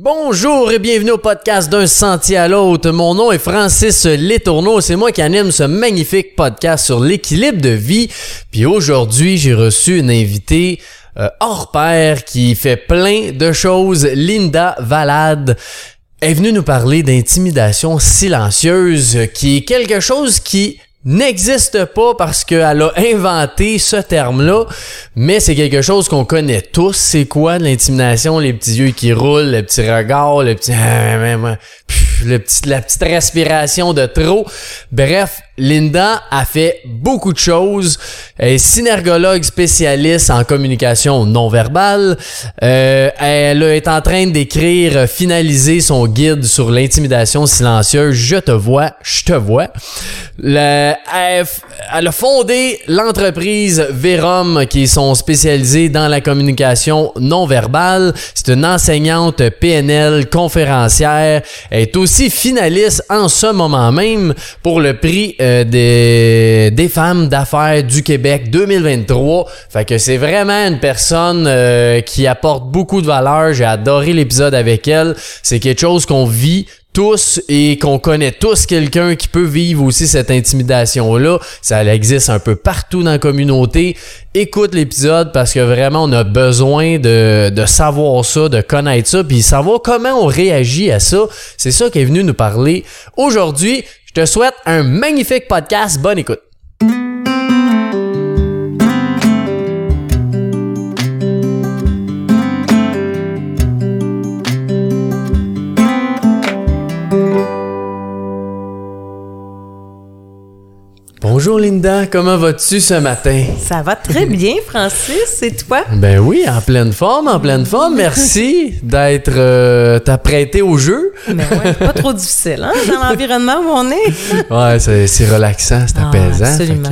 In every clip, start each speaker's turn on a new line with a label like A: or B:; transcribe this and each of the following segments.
A: Bonjour et bienvenue au podcast d'un sentier à l'autre. Mon nom est Francis Letourneau. C'est moi qui anime ce magnifique podcast sur l'équilibre de vie. Puis aujourd'hui, j'ai reçu une invitée euh, hors pair qui fait plein de choses. Linda Valade est venue nous parler d'intimidation silencieuse, qui est quelque chose qui n'existe pas parce qu'elle a inventé ce terme-là, mais c'est quelque chose qu'on connaît tous. C'est quoi l'intimidation? Les petits yeux qui roulent, le petit regard, le petit... le petit, la petite respiration de trop. Bref, Linda a fait beaucoup de choses. Elle est synergologue spécialiste en communication non verbale. Euh, elle est en train d'écrire, finaliser son guide sur l'intimidation silencieuse. Je te vois, je te vois. elle, a fondé l'entreprise Verum, qui sont spécialisés dans la communication non verbale. C'est une enseignante PNL, conférencière. Elle est aussi finaliste en ce moment même pour le prix euh, euh, des, des femmes d'affaires du Québec 2023. Fait que c'est vraiment une personne euh, qui apporte beaucoup de valeur. J'ai adoré l'épisode avec elle. C'est quelque chose qu'on vit tous et qu'on connaît tous quelqu'un qui peut vivre aussi cette intimidation-là. Ça existe un peu partout dans la communauté. Écoute l'épisode parce que vraiment on a besoin de, de savoir ça, de connaître ça, puis savoir comment on réagit à ça. C'est ça qui est venu nous parler aujourd'hui. Je te souhaite un magnifique podcast. Bonne écoute. Bonjour Linda, comment vas-tu ce matin?
B: Ça va très bien, Francis. C'est toi?
A: Ben oui, en pleine forme, en pleine forme. Merci d'être euh, t'apprêté au jeu.
B: Ben ouais, pas trop difficile, hein, dans l'environnement où on est.
A: ouais, c'est relaxant, c'est ah, apaisant. Absolument.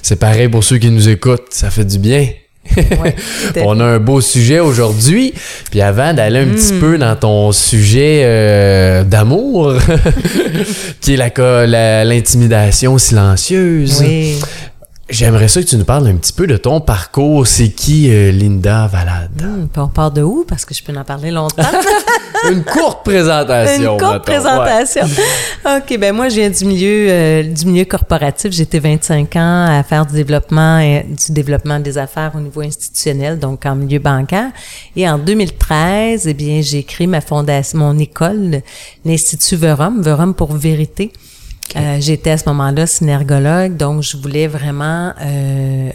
A: C'est pareil pour ceux qui nous écoutent, ça fait du bien. on a un beau sujet aujourd'hui. Puis avant d'aller un petit hmm. peu dans ton sujet euh, d'amour, qui est l'intimidation silencieuse, oui. J'aimerais ça que tu nous parles un petit peu de ton parcours. C'est qui euh, Linda Valade?
B: Hmm, on part de où? Parce que je peux en parler longtemps.
A: Une courte présentation.
B: Une courte présentation. OK, ben moi, je viens du milieu, euh, du milieu corporatif. J'étais 25 ans à faire du développement, et, du développement des affaires au niveau institutionnel, donc en milieu bancaire. Et en 2013, eh bien, j'ai créé ma fondation, mon école, l'Institut Verum, Verum pour vérité. Euh, j'étais à ce moment-là synergologue, donc je voulais vraiment euh,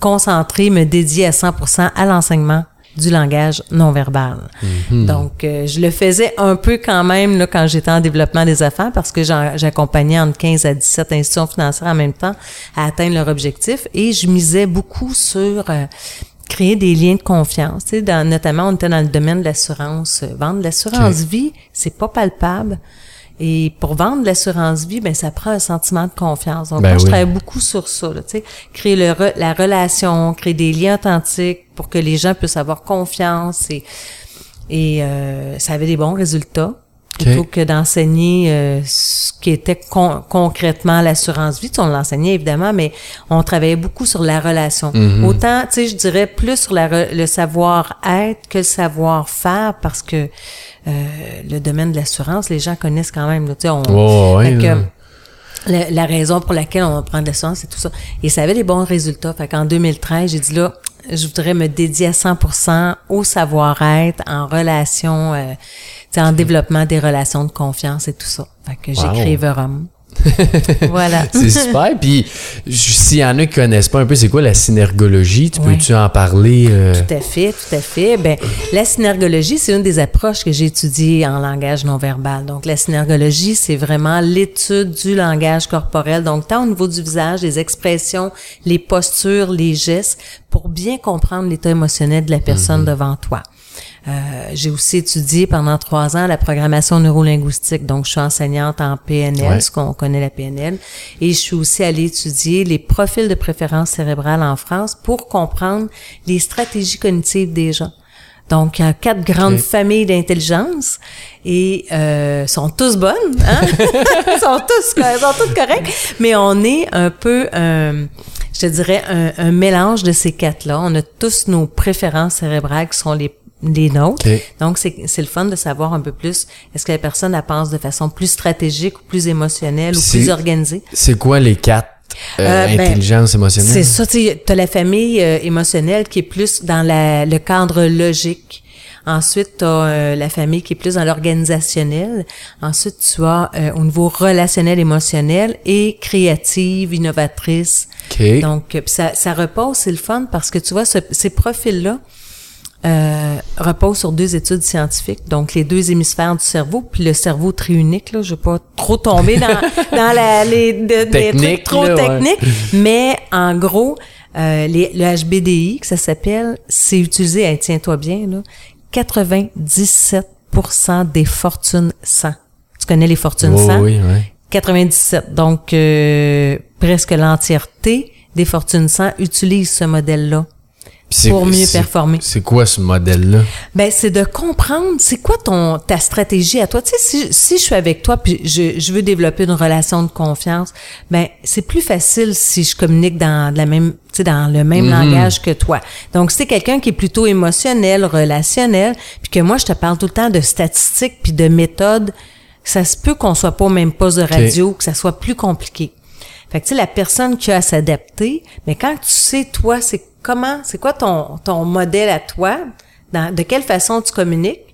B: concentrer, me dédier à 100% à l'enseignement du langage non verbal. Mhm. Donc, euh, je le faisais un peu quand même là, quand j'étais en développement des affaires parce que j'accompagnais entre 15 à 17 institutions financières en même temps à atteindre leur objectif et je misais beaucoup sur créer des liens de confiance. Tu sais, dans, notamment, on était dans le domaine de l'assurance. Vendre l'assurance vie, c'est pas palpable. Et pour vendre l'assurance vie, ben ça prend un sentiment de confiance. Donc ben moi, je travaille beaucoup sur ça, tu sais, créer le la relation, créer des liens authentiques pour que les gens puissent avoir confiance et et euh, ça avait des bons résultats. Plutôt que d'enseigner euh, ce qui était concrètement l'assurance vie, on l'enseignait évidemment, mais on travaillait beaucoup sur la relation. Mm-hmm. Autant, tu sais, je dirais plus sur la, le savoir-être que le savoir-faire parce que le domaine de l'assurance, les gens connaissent quand même. Là, on, oh, la, raison pour laquelle on va prendre l'assurance, c'est tout ça. Et ça avait des bons résultats. Fait qu'en 2013, j'ai dit là, je voudrais me dédier à 100% au savoir-être, en relation, euh, en développement des relations de confiance et tout ça. Fait que j'ai créé Verum. voilà.
A: c'est super. Puis, s'il y en a qui connaissent pas un peu, c'est quoi la synergologie? Tu peux-tu en parler?
B: Euh? Tout à fait, tout à fait. Ben, la synergologie, c'est une des approches que j'ai étudiées en langage non verbal. Donc, la synergologie, c'est vraiment l'étude du langage corporel. Donc, tant au niveau du visage, les expressions, les postures, les gestes, pour bien comprendre l'état émotionnel de la personne mhm. devant toi. Euh, j'ai aussi étudié pendant trois ans la programmation neurolinguistique. Donc, je suis enseignante en PNL, ce qu'on connaît la PNL. Et je suis aussi allée étudier les profils de préférence cérébrale en France pour comprendre les stratégies cognitives des gens. Donc, il y a quatre grandes familles d'intelligence et euh, sont tous bonnes, hein? sont tous, sont toutes correctes, mais on est un peu, euh, je te dirais, un, un mélange de ces quatre-là. On a tous nos préférences cérébrales qui sont les les nôtres. Donc, c'est c'est le fun de savoir un peu plus, est-ce que la personne, elle pense de façon plus stratégique ou plus émotionnelle ou plus organisée?
A: C'est quoi les quatre euh,
B: Euh, ben,
A: intelligences émotionnelles?
B: C'est ça, tu as la famille euh, émotionnelle qui est plus dans la, le cadre logique. Ensuite, tu as la famille qui est plus dans l'organisationnel. Ensuite, tu as euh, au niveau relationnel, émotionnel et créative, innovatrice.
A: OK.
B: Donc, euh, ça, ça repose, c'est le fun parce que tu vois, ce- ces profils-là euh, reposent sur deux études scientifiques, donc les deux hémisphères du cerveau, puis le cerveau triunique, là, je vais pas trop tomber dans, dans la, les, de- des
A: Technique,
B: trucs trop
A: là, ouais.
B: techniques, mais en gros, euh, les- le HBDI, que ça s'appelle, c'est utilisé, hey, tiens-toi bien, là, 97% des fortunes 100. Tu connais les fortunes
A: Oh,
B: 100?
A: oui, oui.
B: 97. Donc, euh, presque l'entièreté des fortunes 100 utilisent ce modèle-là pour mieux
A: c'est-
B: performer.
A: C'est quoi ce modèle-là?
B: Ben, c'est de comprendre, c'est quoi ton ta stratégie à toi? Tu sais, si, si je suis avec toi puis je, je veux développer une relation de confiance, ben c'est plus facile si je communique dans de la même, tu sais, dans le même langage que toi. Donc, si t'es quelqu'un qui est plutôt émotionnel, relationnel, puis que moi je te parle tout le temps de statistiques puis de méthodes, ça se peut qu'on soit pas au même poste de radio, que ça soit plus compliqué. Fait que tu sais, la personne qui a à s'adapter, mais quand tu sais, toi, c'est comment, c'est quoi ton, ton modèle à toi, de quelle façon tu communiques,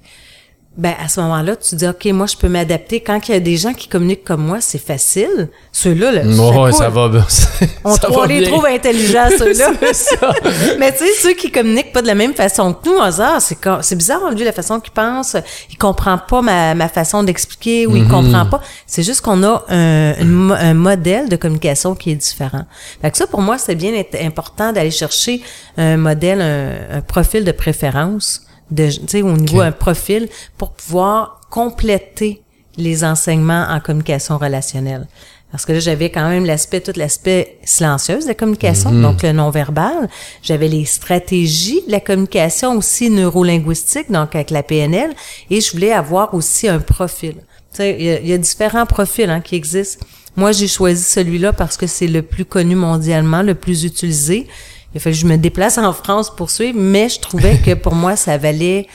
B: ben à ce moment-là, tu dis, OK, moi, je peux m'adapter. Quand il y a des gens qui communiquent comme moi, c'est facile. Ceux-là, là, cool.
A: ça va bien.
B: On,
A: ça
B: on
A: va
B: les
A: bien.
B: trouve intelligents, ceux-là. Mais tu sais, ceux qui communiquent pas de la même façon que nous, dit, ah, c'est, c'est bizarre, lui, la façon qu'il pense. Il comprend pas ma, ma façon d'expliquer ou
A: Mhm.
B: il comprend pas. C'est juste qu'on a un, un modèle de communication qui est différent. Fait que ça, pour moi, c'est bien important d'aller chercher un modèle, un, un profil de préférence, de, tu sais, au niveau
A: Ok.
B: un profil pour pouvoir compléter les enseignements en communication relationnelle. Parce que là, j'avais quand même l'aspect, tout l'aspect silencieuse de la communication, donc le non-verbal. J'avais les stratégies de la communication aussi neurolinguistique, donc avec la PNL. Et je voulais avoir aussi un profil. Tu sais, il y, y a différents profils hein, qui existent. Moi, j'ai choisi celui-là parce que c'est le plus connu mondialement, le plus utilisé. Il a fallu que je me déplace en France pour suivre, mais je trouvais que pour moi, ça valait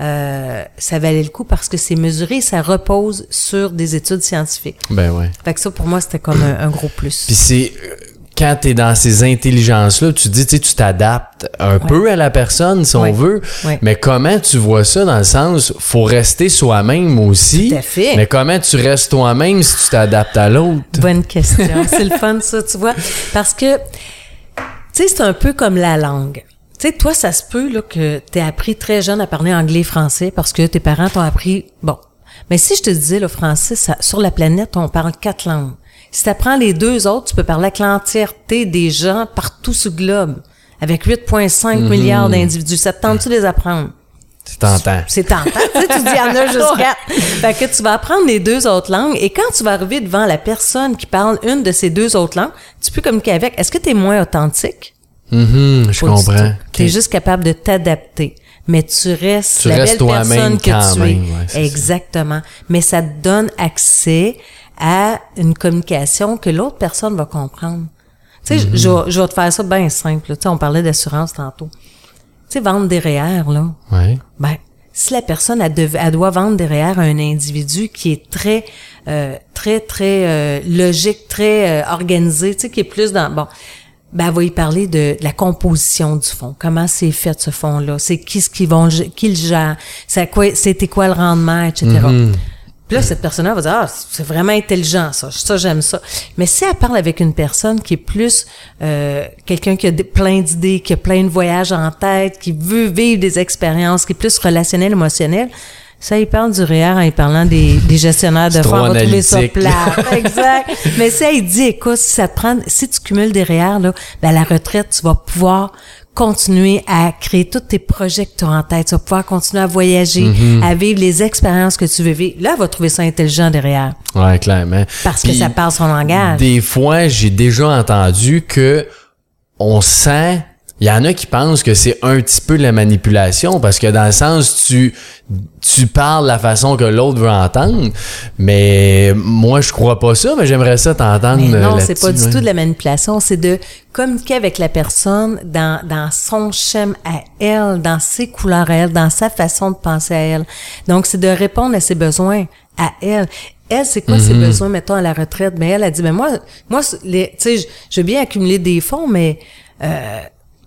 B: euh, ça valait le coup parce que c'est mesuré, ça repose sur des études scientifiques.
A: Ben ouais.
B: Fait que ça, pour moi, c'était comme un, un gros plus.
A: Puis c'est euh, quand t'es dans ces intelligences-là, tu dis, tu sais, tu t'adaptes un peu à la personne, si
B: Ouais.
A: on veut.
B: Ouais.
A: Mais comment tu vois ça dans le sens, faut rester soi-même aussi.
B: Tout à fait.
A: Mais comment tu restes toi-même si tu t'adaptes à l'autre?
B: Bonne question. c'est le fun, ça, tu vois. Parce que, tu sais, c'est un peu comme la langue. Tu sais, toi, ça se peut là, que tu appris très jeune à parler anglais et français parce que tes parents t'ont appris... Bon. Mais si je te disais, le français, ça- sur la planète, on parle quatre langues. Si tu apprends les deux autres, tu peux parler avec l'entièreté des gens partout sur le globe. Avec 8,5 milliards d'individus. Ça te tente-tu de les apprendre?
A: Tu t'entends.
B: C'est tentant. tu sais, tu dis, il y en a juste quatre. Fait que tu vas apprendre les deux autres langues et quand tu vas arriver devant la personne qui parle une de ces deux autres langues, tu peux communiquer avec. Est-ce que tu es moins authentique?
A: Mhm, je
B: Pas du
A: comprends.
B: Tu es juste capable de t'adapter. Mais tu restes
A: Tu
B: la
A: restes
B: belle personne que
A: quand
B: tu
A: même,
B: es.
A: ouais, c'est ça.
B: Exactement. Mais ça te donne accès à une communication que l'autre personne va comprendre. Tu sais,
A: Mm-hmm.
B: je, vais- je vais te faire ça bien simple. Tu sais, on parlait d'assurance tantôt. Tu sais, vendre des REER, là.
A: Ouais.
B: Ben, si la personne elle, dev- elle doit vendre derrière un individu qui est très, euh, très, très euh, logique, très euh, organisé, tu sais, qui est plus dans bon. Ben, elle va y parler de, de la composition du fonds. Comment c'est fait ce fonds-là? C'est qui ce qui vont, qui le gère? C'est quoi, c'était quoi le rendement, etc. Puis là, cette personne-là va dire, ah, c'est vraiment intelligent, ça. Ça, j'aime ça. Mais si elle parle avec une personne qui est plus euh, quelqu'un qui a des- plein d'idées, qui a plein de voyages en tête, qui veut vivre des expériences, qui est plus relationnel, émotionnel, ça, il parle du REER en y parlant des, des gestionnaires de fonds. On va trouver ça plat. exact. Mais si elle dit, écoute, si ça te prend, si tu cumules des REER, là, ben, à la retraite, tu vas pouvoir continuer à créer tous tes projets que tu as en tête. Tu vas pouvoir continuer à voyager,
A: Mm-hmm.
B: à vivre les expériences que tu veux vivre. Là, elle va trouver ça intelligent derrière.
A: Ouais, clairement.
B: Parce
A: Puis,
B: que ça parle son langage.
A: Des fois, j'ai déjà entendu que on sent il y en a qui pensent que c'est un petit peu de la manipulation parce que dans le sens tu tu parles la façon que l'autre veut entendre, mais moi je crois pas ça, mais j'aimerais ça t'entendre.
B: Mais non,
A: là-dessus,
B: c'est pas du tout de la manipulation, c'est de communiquer avec la personne dans, dans son schéma à elle, dans ses couleurs à elle, dans sa façon de penser à elle. Donc, c'est de répondre à ses besoins à elle. Elle, c'est quoi ses besoins, mettons, à la retraite? Mais elle a dit, ben moi, moi, les, tu sais, je- je veux bien accumuler des fonds, mais euh,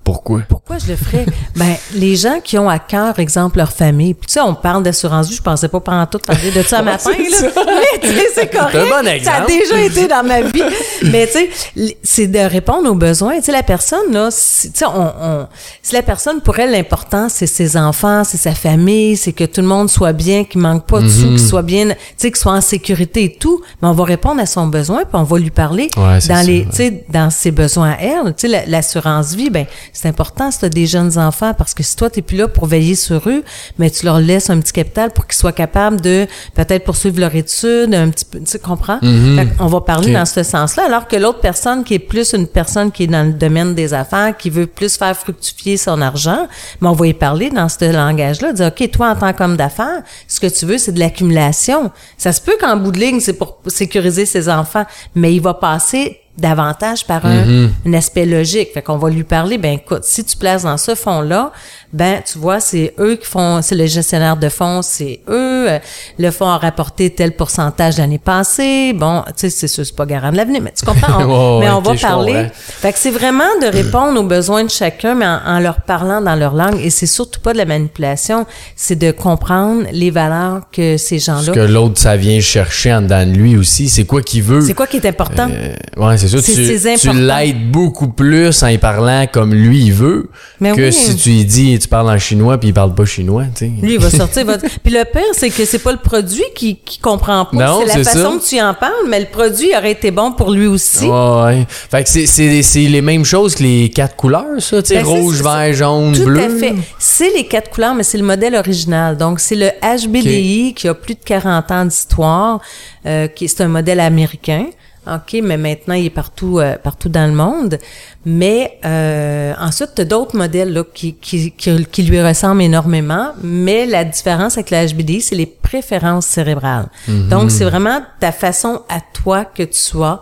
A: Pourquoi?
B: pourquoi je le ferais? ben, les gens qui ont à cœur, exemple, leur famille. Tu sais, on parle d'assurance vie, je pensais pas pendant tout parler de ça matin, là. Mais, tu sais, c'est correct.
A: Un bon
B: Ça a
A: exemple.
B: déjà été dans ma vie. Mais, tu sais, c'est de répondre aux besoins. Tu sais, la personne, là, si, tu sais, on, on- si la personne, pour elle, l'important, c'est ses enfants, c'est sa famille, c'est que tout le monde soit bien, qu'il manque pas de sous,
A: Mhm.
B: qu'il soit bien, tu sais, qu'il soit en sécurité et tout, mais on va répondre à son besoin, puis on va lui parler
A: Ouais,
B: dans les, tu sais, dans ses besoins à elle. Tu sais, la- l'assurance vie, ben, c'est important si tu as des jeunes enfants parce que si toi, tu plus là pour veiller sur eux, mais tu leur laisses un petit capital pour qu'ils soient capables de peut-être poursuivre leur étude, un petit peu, tu comprends? Fait on va parler dans ce sens-là, alors que l'autre personne qui est plus une personne qui est dans le domaine des affaires, qui veut plus faire fructifier son argent, mais on va y parler dans ce langage-là, dire, OK, toi, en tant qu'homme d'affaires, ce que tu veux, c'est de l'accumulation. Ça se peut qu'en bout de ligne, c'est pour sécuriser ses enfants, mais il va passer davantage par un, un aspect logique. Fait qu'on va lui parler, ben écoute, si tu places dans ce fonds-là, ben tu vois, c'est eux qui font, c'est le gestionnaire de fonds, c'est eux. euh, Le fonds a rapporté tel pourcentage l'année passée. Bon, tu sais, c'est sûr, c'est pas garant de l'avenir, mais tu comprends? On- mais on va parler. Fait que c'est vraiment de répondre aux besoins de chacun, mais en, en leur parlant dans leur langue. Et c'est surtout pas de la manipulation, c'est de comprendre les valeurs que ces
A: Ce
B: gens-là.
A: que l'autre, ça vient chercher en dedans de lui aussi. C'est quoi qu'il veut.
B: C'est quoi qui est important?
A: Euh, ouais, c'est ça. Tu, l'aides beaucoup plus en y parlant comme lui il veut
B: Mais
A: que
B: oui.
A: si tu lui dis tu parles en chinois puis il parle pas chinois, tu sais.
B: Lui, il va sortir. votre- Puis le pire, c'est que c'est pas le produit qui, qui comprend pas.
A: Non,
B: c'est la
A: c'est
B: façon
A: ça.
B: que tu en parles, mais le produit aurait été bon pour lui aussi.
A: Ouais, ouais. Fait que c'est, c'est, c'est les mêmes choses que les quatre couleurs, ça, tu sais,
B: Ben,
A: rouge, vert, jaune,
B: Tout
A: bleu.
B: à fait. C'est les quatre couleurs, mais c'est le modèle original. Donc, c'est le HBDI qui a plus de 40 ans d'histoire, euh, qui c'est un modèle américain. OK, mais maintenant, il est partout, euh, partout dans le monde. Mais euh, ensuite, tu as d'autres modèles là, qui, qui, qui, qui lui ressemblent énormément. Mais la différence avec le HBDI, c'est les préférences cérébrales. Donc, c'est vraiment ta façon à toi que tu sois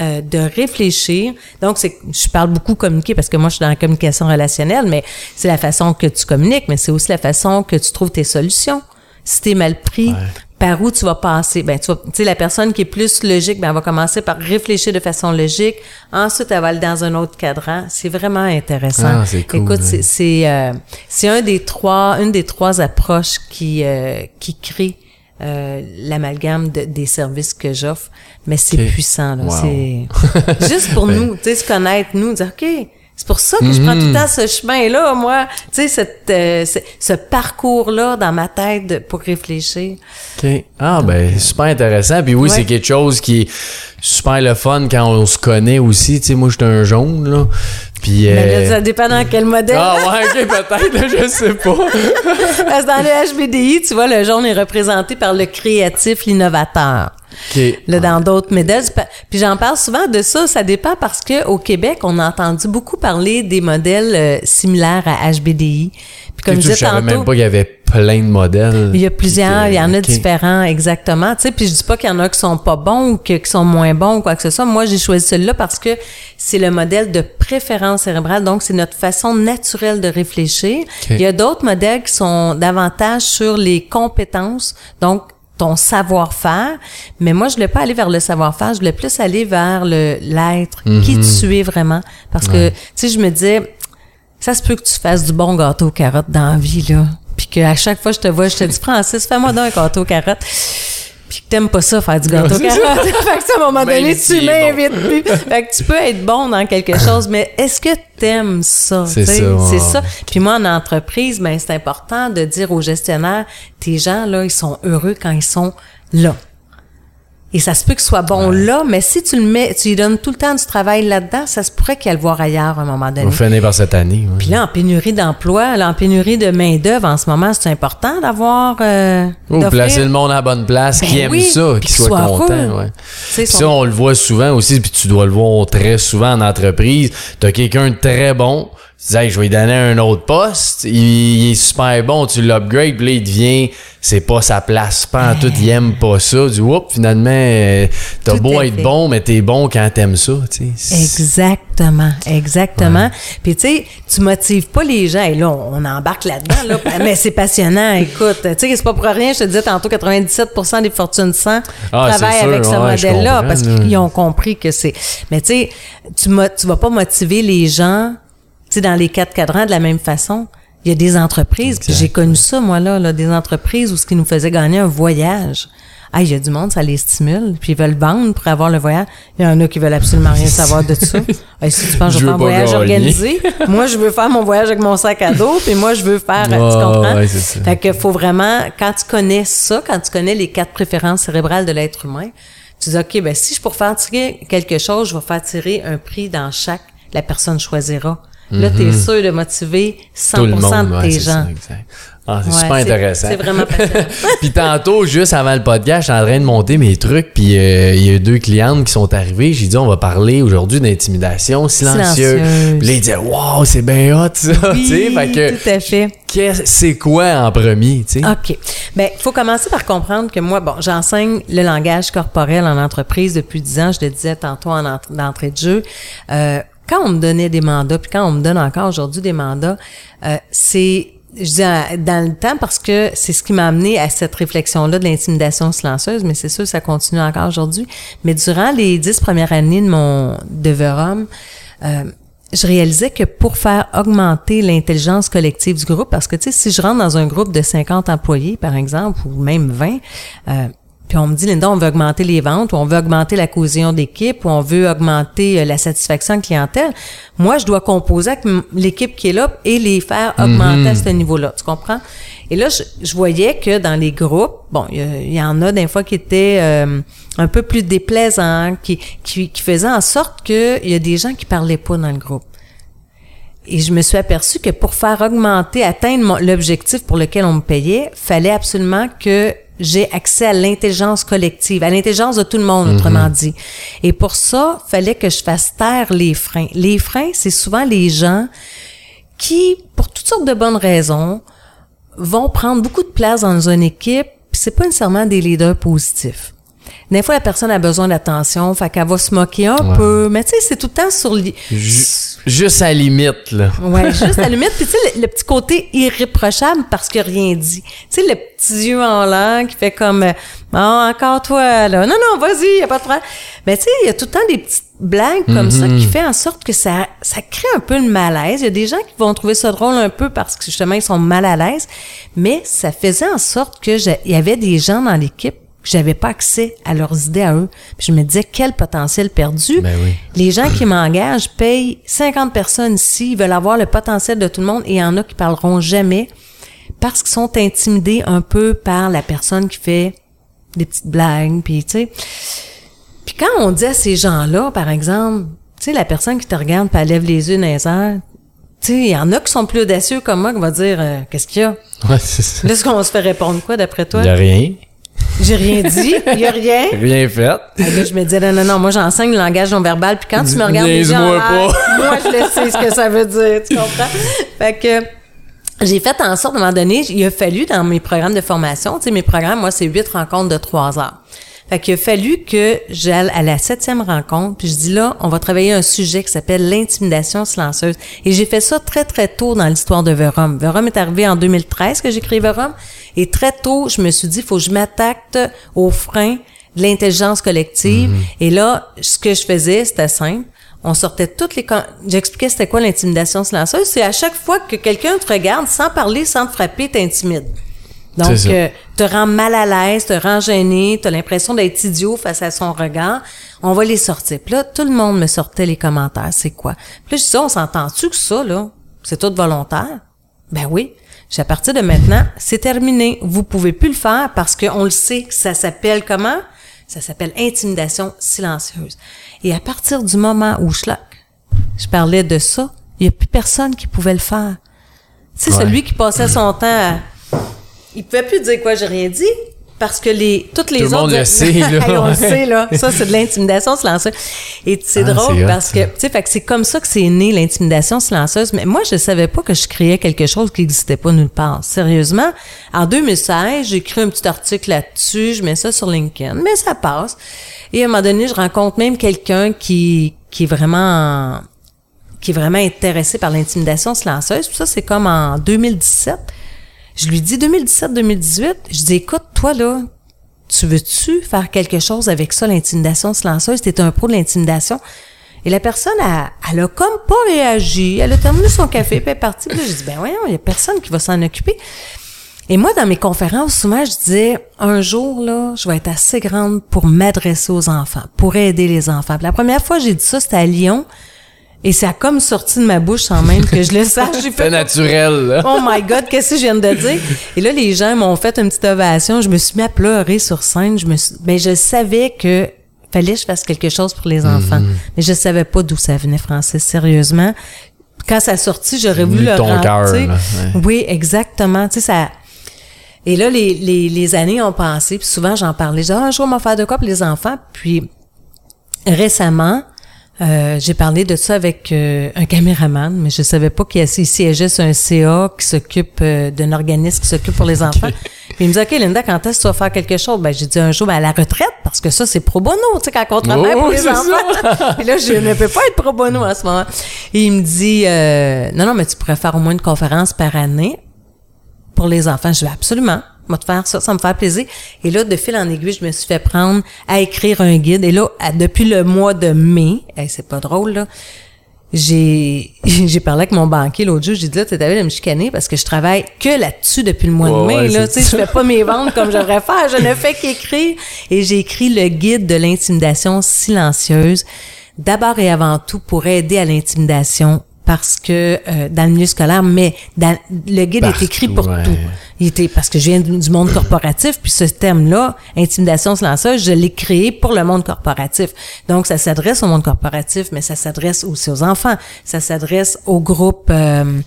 B: euh, de réfléchir. Donc, c'est, je parle beaucoup communiquer parce que moi, je suis dans la communication relationnelle, mais c'est la façon que tu communiques, mais c'est aussi la façon que tu trouves tes solutions. Si t'es mal pris, par où tu vas passer? Ben, tu sais, la personne qui est plus logique, ben, elle va commencer par réfléchir de façon logique. Ensuite, elle va aller dans un autre cadran. C'est vraiment intéressant.
A: Ah, c'est cool,
B: Écoute, c'est, c'est, euh, c'est un des trois, une des trois approches qui, euh, qui crée euh, l'amalgame de- des services que j'offre, mais c'est puissant. Là.
A: Wow.
B: C'est juste pour nous, tu sais, se connaître, nous, dire, OK, c'est pour ça que je prends tout le temps ce chemin-là, moi, tu sais, cette, euh, ce, ce parcours-là dans ma tête de- pour réfléchir.
A: OK. Ah, ben, super intéressant. Puis oui,
B: Ouais.
A: c'est quelque chose qui est super le fun quand on se connaît aussi. Tu sais, moi, j'étais un jaune, là. Puis.
B: Ben, là, ça dépend dans quel modèle.
A: Ah, ouais, OK, peut-être, je sais pas.
B: Parce que dans le HBDI, tu vois, le jaune est représenté par le créatif, l'innovateur.
A: OK.
B: Là, dans d'autres modèles. Puis j'en parle souvent de ça. Ça dépend parce que au Québec, on a entendu beaucoup parler des modèles euh, similaires à HBDI. Puis comme je
A: sais,
B: disais
A: savais même
B: tantôt,
A: pas qu'il y avait plein de modèles.
B: il y a plusieurs, il y en a différents, exactement. Tu sais, puis je dis pas qu'il y en a qui sont pas bons ou que- qui sont moins bons ou quoi que ce soit. Moi, j'ai choisi celui-là parce que c'est le modèle de préférence cérébrale. Donc, c'est notre façon naturelle de réfléchir. Il y a d'autres modèles qui sont davantage sur les compétences. Donc, ton savoir-faire. Mais moi, je voulais pas aller vers le savoir-faire. Je voulais plus aller vers le, l'être. Qui tu es vraiment. Parce que, tu sais, je me disais, ça se peut que tu fasses du bon gâteau aux carottes dans la vie, là. Puis qu'à chaque fois que je te vois, je te dis, Francis, fais-moi donc un gâteau aux carottes. Puis que t'aimes pas ça, faire du gâteau carottes. fait que ça, à un moment
A: Même
B: donné, tu m'invites plus. Fait que tu peux être bon dans quelque chose, mais est-ce que t'aimes ça?
A: C'est ça, ouais.
B: Ça. Puis moi, en entreprise, ben, c'est important de dire aux gestionnaires, tes gens, là, ils sont heureux quand ils sont là. Et ça se peut qu'ils soient bons là, mais si tu le mets, tu lui donnes tout le temps du travail là-dedans, ça se pourrait qu'il aille le voir ailleurs à un moment donné.
A: On finit par cette année. ouais.
B: Puis là, en pénurie d'emploi, en pénurie de main-d'œuvre en ce moment, c'est important d'avoir. Euh,
A: Ou placer le monde à la bonne place, qui
B: Ben
A: aime
B: oui,
A: ça, qui soit,
B: soit
A: content. Ouais. Puis
B: son-
A: ça, on le voit souvent aussi, puis tu dois le voir très souvent en entreprise. Tu as quelqu'un de très bon Tu dis, hey, je vais lui donner un autre poste. Il, il est super bon, tu l'upgrades, puis là, il devient, c'est pas sa place, pas en tout, il aime pas ça. Du whoop, finalement, euh, t'as
B: Tout
A: beau être
B: fait.
A: bon, mais t'es bon quand t'aimes ça, tu sais.
B: Exactement, exactement. Puis tu sais, tu motives pas les gens. Et là, on, on embarque là-dedans, là. mais c'est passionnant. Écoute, tu sais, c'est pas pour rien. Je te disais tantôt, 97% des fortunes 100
A: Ah,
B: travaillent
A: sûr,
B: avec ce
A: ouais,
B: modèle-là parce qu'ils ont compris que c'est. Mais tu sais, tu vas pas motiver les gens, sais, dans les quatre cadrans de la même façon. Il y a des entreprises, j'ai connu ça, moi, là, là, des entreprises où ce qui nous faisait gagner un voyage. Ah, il y a du monde, ça les stimule, puis ils veulent vendre pour avoir le voyage. Il y en a qui veulent absolument rien savoir de ça. Hey, si tu penses que je
A: Je
B: veux faire un voyage
A: gagner.
B: organisé, moi, je veux faire mon voyage avec mon sac à dos, puis moi, je veux faire, tu
A: Ouais,
B: comprends?
A: ouais, ça.
B: Fait que faut vraiment, quand tu connais ça, quand tu connais les quatre préférences cérébrales de l'être humain, tu dis, OK, ben, si je pour faire tirer quelque chose, je vais faire tirer un prix dans chaque, la personne choisira. Là, tu es sûr de motiver 100%
A: Mhm. Tout le monde,
B: de tes gens.
A: ça, exact. Ah, c'est
B: Ouais,
A: super intéressant.
B: C'est vraiment passionnant.
A: puis tantôt, juste avant le podcast, j'étais en train de monter mes trucs, puis euh, il y a deux clientes qui sont arrivées. J'ai dit, on va parler aujourd'hui d'intimidation silencieuse.
B: Silencieuse.
A: Puis là, ils disaient, wow, c'est bien hot, ça. tu sais,
B: Oui,
A: fait que,
B: tout à fait.
A: c'est quoi en premier, tu sais?
B: OK. Ben, il faut commencer par comprendre que moi, bon, j'enseigne le langage corporel en entreprise depuis 10 ans. Je le disais tantôt en ent- d'entrée de jeu. Euh, quand on me donnait des mandats, puis quand on me donne encore aujourd'hui des mandats, euh, c'est je dis à- dans le temps parce que c'est ce qui m'a amené à cette réflexion-là de l'intimidation silencieuse, mais c'est sûr ça continue encore aujourd'hui. Mais durant les dix premières années de mon de Verum, euh, je réalisais que pour faire augmenter l'intelligence collective du groupe, parce que tu sais, si je rentre dans un groupe de 50 employés, par exemple, ou même 20, euh, puis on me dit, Linda, on veut augmenter les ventes, ou on veut augmenter la cohésion d'équipe, ou on veut augmenter euh, la satisfaction de clientèle, moi, je dois composer avec l'équipe qui est là et les faire augmenter à ce niveau-là. Tu comprends? Et là, je, je voyais que dans les groupes, bon, il y, y en a des fois qui étaient euh, un peu plus déplaisants, qui, qui, qui faisaient en sorte qu'il y a des gens qui parlaient pas dans le groupe. Et je me suis aperçue que pour faire augmenter, atteindre l'objectif pour lequel on me payait, fallait absolument que j'ai accès à l'intelligence collective, à l'intelligence de tout le monde, autrement dit. Et pour ça, fallait que je fasse taire les freins. Les freins, c'est souvent les gens qui, pour toutes sortes de bonnes raisons, vont prendre beaucoup de place dans une équipe, puis c'est pas nécessairement des leaders positifs. Des fois, la personne a besoin d'attention, fait qu'elle va se moquer un
A: Ouais.
B: peu, mais tu sais, c'est tout le temps sur...
A: Ju- juste à la limite, là.
B: Ouais, juste à la limite. Puis tu sais, le, le petit côté irréprochable parce qu'il a rien dit. Tu sais, le petit yeux en l'air qui fait comme Ah, encore toi, là. Non, non, vas-y, y a pas de problème. Mais tu sais, il y a tout le temps des petites blagues comme ça qui fait en sorte que ça, ça crée un peu le malaise. Il y a des gens qui vont trouver ça drôle un peu parce que justement, ils sont mal à l'aise. Mais ça faisait en sorte que il y avait des gens dans l'équipe j'avais pas accès à leurs idées à eux. Puis je me disais, quel potentiel perdu.
A: Ben oui.
B: Les gens qui m'engagent payent 50 personnes ici, ils veulent avoir le potentiel de tout le monde et il y en a qui parleront jamais parce qu'ils sont intimidés un peu par la personne qui fait des petites blagues, puis tu sais. Puis quand on dit à ces gens-là, par exemple, tu sais, la personne qui te regarde puis elle lève les yeux dans les airs, tu sais, il y en a qui sont plus audacieux comme moi qui vont dire euh, Qu'est-ce qu'il y a?
A: Ouais, c'est ça.
B: Là, est-ce qu'on se fait répondre quoi d'après toi?
A: Il y a rien.
B: J'ai rien dit, il y a rien.
A: Rien fait.
B: Là, je me disais, non, non, non, moi, j'enseigne le langage non verbal, puis quand tu me regardes les gens,
A: Niaise-moi pas.
B: moi, je le sais ce que ça veut dire, tu comprends? Fait que, j'ai fait en sorte, à un moment donné, il a fallu, dans mes programmes de formation, tu sais, mes programmes, moi, c'est huit rencontres de trois heures. Fait qu'il a fallu que j'aille à la septième rencontre, puis je dis là, on va travailler un sujet qui s'appelle l'intimidation silencieuse. Et j'ai fait ça très, très tôt dans l'histoire de Verum. Verum est arrivé en 2013 que j'ai créé Verum. Et très tôt, je me suis dit, il faut que je m'attaque aux freins de l'intelligence collective. Et là, ce que je faisais, c'était simple. On sortait toutes les... J'expliquais c'était quoi l'intimidation silencieuse. C'est à chaque fois que quelqu'un te regarde, sans parler, sans te frapper, t'intimides. Donc,
A: C'est
B: euh, te rend mal à l'aise, te rend gêné, t'as l'impression d'être idiot face à son regard. On va les sortir. Puis là, tout le monde me sortait les commentaires. C'est quoi? Puis là, je dis, on s'entend-tu que ça, là? C'est tout volontaire? Ben oui. J'ai à partir de maintenant, c'est terminé. Vous pouvez plus le faire parce qu'on le sait que ça s'appelle comment? Ça s'appelle intimidation silencieuse. Et à partir du moment où je, je parlais de ça, il n'y a plus personne qui pouvait le faire. Tu sais,
A: Ouais.
B: celui qui passait son temps à... Il pouvait plus dire quoi, j'ai rien dit. parce que les toutes les
A: Tout le
B: autres
A: monde le sait, là.
B: Hey, on le sait là ça c'est de l'intimidation silencieuse et c'est
A: Ah,
B: drôle parce que tu sais fait que c'est comme ça que c'est né l'intimidation silencieuse mais moi je savais pas que je créais quelque chose qui n'existait pas nulle part sérieusement en 2016 j'ai écrit un petit article là-dessus je mets ça sur LinkedIn mais ça passe et à un moment donné je rencontre même quelqu'un qui qui est vraiment qui est vraiment intéressé par l'intimidation silencieuse. Puis ça, c'est comme en 2017. Je lui dis 2017-2018, je dis écoute, toi là, tu veux-tu faire quelque chose avec ça, l'intimidation silencieuse? T'es un pro de l'intimidation. Et la personne, elle, elle a comme pas réagi. Elle a terminé son café, puis elle est partie. Puis là, j'ai dit, ben voyons, il y a personne qui va s'en occuper. Et moi, dans mes conférences, souvent, je disais, un jour, là, je vais être assez grande pour m'adresser aux enfants, pour aider les enfants. Puis la première fois, j'ai dit ça, c'était à Lyon. Et ça a comme sorti de ma bouche sans même que je le sache. Fait
A: naturel, là.
B: Oh my God, qu'est-ce que je viens de dire? Et là, les gens m'ont fait une petite ovation. Je me suis mis à pleurer sur scène. Je me suis... ben, je savais que fallait que je fasse quelque chose pour les enfants.
A: Mhm.
B: Mais je savais pas d'où ça venait, Francis, sérieusement. Quand ça a sorti, j'aurais voulu le
A: ton cœur, ouais.
B: Oui, exactement. Tu sais, ça... Et là, les, les, les années ont passé, puis souvent, j'en parlais. Je disais, ah, un jour, on va faire de quoi pour les enfants? Puis, récemment, euh, j'ai parlé de ça avec euh, un caméraman, mais je savais pas qu'il y- siégeait sur un CA qui s'occupe euh, d'un organisme qui s'occupe pour les enfants. Puis il me dit, OK, Linda, quand est-ce que tu vas faire quelque chose? Ben, j'ai dit un jour, ben, à la retraite, parce que ça, c'est pro bono, tu sais, quand on travaille
A: Oh,
B: pour les enfants. Puis là, je ne peux pas être pro bono en ce moment. Et il me dit, euh, non, non, mais tu pourrais faire au moins une conférence par année pour les enfants. Je vais absolument. Moi, te faire ça, ça me fait plaisir. Et là, de fil en aiguille, je me suis fait prendre à écrire un guide. Et là, à- depuis le mois de mai, hey, c'est pas drôle, là, j'ai j'ai parlé avec mon banquier l'autre jour, j'ai dit là, tu de me chicaner parce que je travaille que là-dessus depuis le mois de mai.
A: ouais,
B: là, tu sais, je fais pas mes ventes comme j'aurais faire, je ne fais qu'écrire. Et j'ai écrit le guide de l'intimidation silencieuse, d'abord et avant tout pour aider à l'intimidation parce que euh, dans le milieu scolaire, mais dans, le guide
A: Partout,
B: est écrit pour
A: ouais.
B: tout. Il était parce que je viens du monde corporatif, puis ce thème-là, intimidation silencieuse, je l'ai créé pour le monde corporatif. Donc, ça s'adresse au monde corporatif, mais ça s'adresse aussi aux enfants. Ça s'adresse aux groupes, euh, tu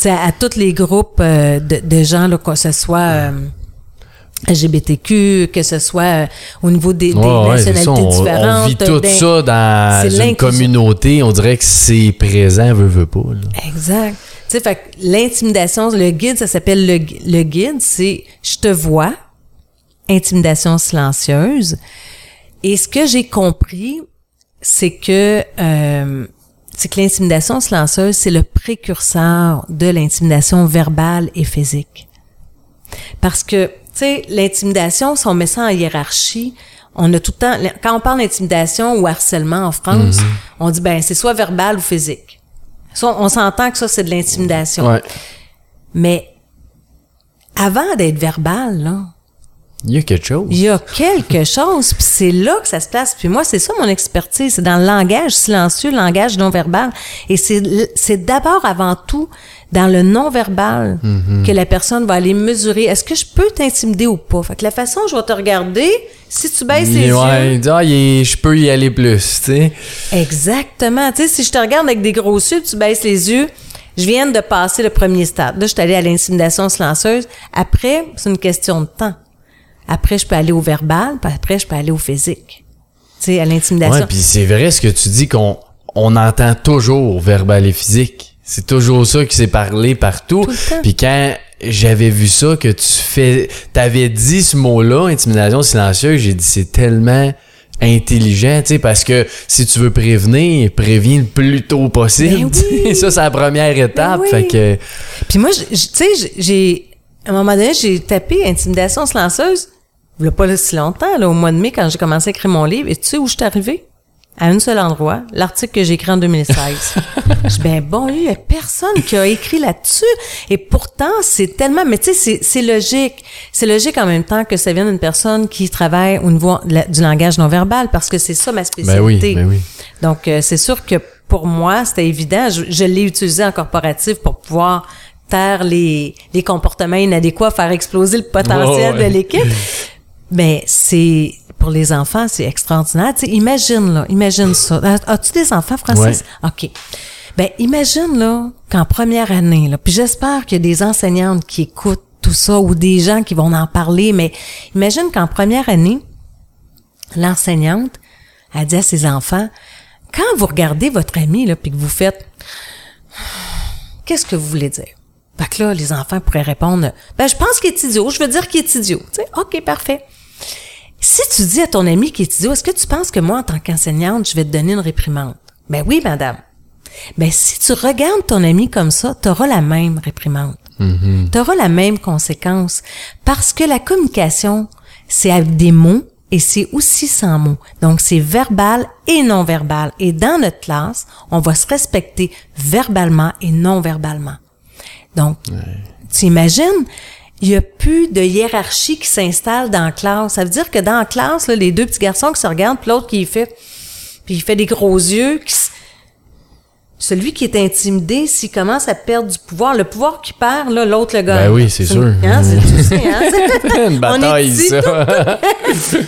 B: sais, à, à tous les groupes euh, de, de gens, là, que ce soit euh, LGBTQ, que ce soit euh, au niveau des, des
A: Ouais,
B: nationalités
A: ça, on-
B: différentes.
A: On, vit tout
B: d'un-
A: ça dans une communauté. On dirait que c'est présent, veut, veut pas. là.
B: Exact. Tu sais, fait que l'intimidation, le guide, ça s'appelle le, le guide, c'est je te vois, intimidation silencieuse. Et ce que j'ai compris, c'est que euh, c'est que l'intimidation silencieuse, c'est le précurseur de l'intimidation verbale et physique. Parce que, sais, l'intimidation, si on met ça en hiérarchie, on a tout le temps, quand on parle d'intimidation ou harcèlement en France, on dit, ben, c'est soit verbal ou physique. Ça, on s'entend que ça, c'est de l'intimidation.
A: Ouais.
B: Mais avant d'être verbal, là,
A: Il y a quelque chose.
B: il y a quelque chose, puis c'est là que ça se place. Puis moi, c'est ça mon expertise, c'est dans le langage silencieux, le langage non verbal. Et c'est d'abord, avant tout, dans le non verbal que la personne va aller mesurer. Est-ce que je peux t'intimider ou pas? Fait que la façon dont je vais te regarder, si tu baisses les
A: ouais,
B: yeux,
A: ah, il je peux y aller plus, tu sais.
B: Exactement. Tu sais, si je te regarde avec des gros yeux, tu baisses les yeux, je viens de passer le premier stade. Là, je suis allée à l'intimidation silencieuse. Après, c'est une question de temps. Après, je peux aller au verbal, puis après, je peux aller au physique. Tu sais, à l'intimidation.
A: Ouais, puis c'est vrai ce que tu dis qu'on on entend toujours verbal et physique. C'est toujours ça qui s'est parlé partout. Puis quand j'avais vu ça que tu fais t'avais dit ce mot-là intimidation silencieuse, j'ai dit c'est tellement intelligent, tu sais parce que si tu veux prévenir, préviens le plus tôt possible.
B: Ben oui.
A: Ça c'est la première étape,
B: oui.
A: fait que
B: Puis moi, tu sais, j'ai- j'ai... À un moment donné, j'ai tapé intimidation silencieuse, il pas si longtemps, là, au mois de mai, quand j'ai commencé à écrire mon livre. Et tu sais où je suis arrivée? À un seul endroit, l'article que j'ai écrit en 2016. je dis, ben bon, il y a personne qui a écrit là-dessus. Et pourtant, c'est tellement... Mais tu sais, c'est- c'est logique. C'est logique en même temps que ça vient d'une personne qui travaille au niveau la- du langage non-verbal, parce que c'est ça ma
A: ben oui,
B: spécialité.
A: ben oui.
B: Donc, euh, c'est sûr que pour moi, c'était évident. Je, je l'ai utilisé en corporatif pour pouvoir taire les, les comportements inadéquats, faire exploser le potentiel
A: ouais.
B: de l'équipe. Mais c'est pour les enfants, c'est extraordinaire. Tu sais, imagine là, imagine ça. As- As-tu des enfants, Francis? Ok. Ben imagine là qu'en première année là, puis j'espère qu'il y a des enseignantes qui écoutent tout ça ou des gens qui vont en parler. Mais imagine qu'en première année, l'enseignante a dit à ses enfants, quand vous regardez votre ami, là, puis que vous faites, qu'est-ce que vous voulez dire? Fait que là, les enfants pourraient répondre, ben, je pense qu'il est idiot, je veux dire qu'il est idiot. Tu sais, OK, parfait. Si tu dis à ton ami qu'il est idiot, est-ce que tu penses que moi, en tant qu'enseignante, je vais te donner une réprimande? Ben oui, madame. Ben, si tu regardes ton ami comme ça, tu auras la même réprimande. Tu auras la même conséquence. Parce que la communication, c'est avec des mots et c'est aussi sans mots. Donc, c'est verbal et non verbal. Et dans notre classe, on va se respecter verbalement et non verbalement. Donc, tu imagines, il n'y a plus de hiérarchie qui s'installe dans la classe. Ça veut dire que dans la classe, là, les deux petits garçons qui se regardent, puis l'autre qui fait, puis il fait des gros yeux, qui s- celui qui est intimidé, s'il commence à perdre du pouvoir, le pouvoir qui perd, là, l'autre le gagne.
A: Ben oui, c'est sûr.
B: Hein, c'est tu sais, hein?
A: Une bataille,
B: ici,
A: ça.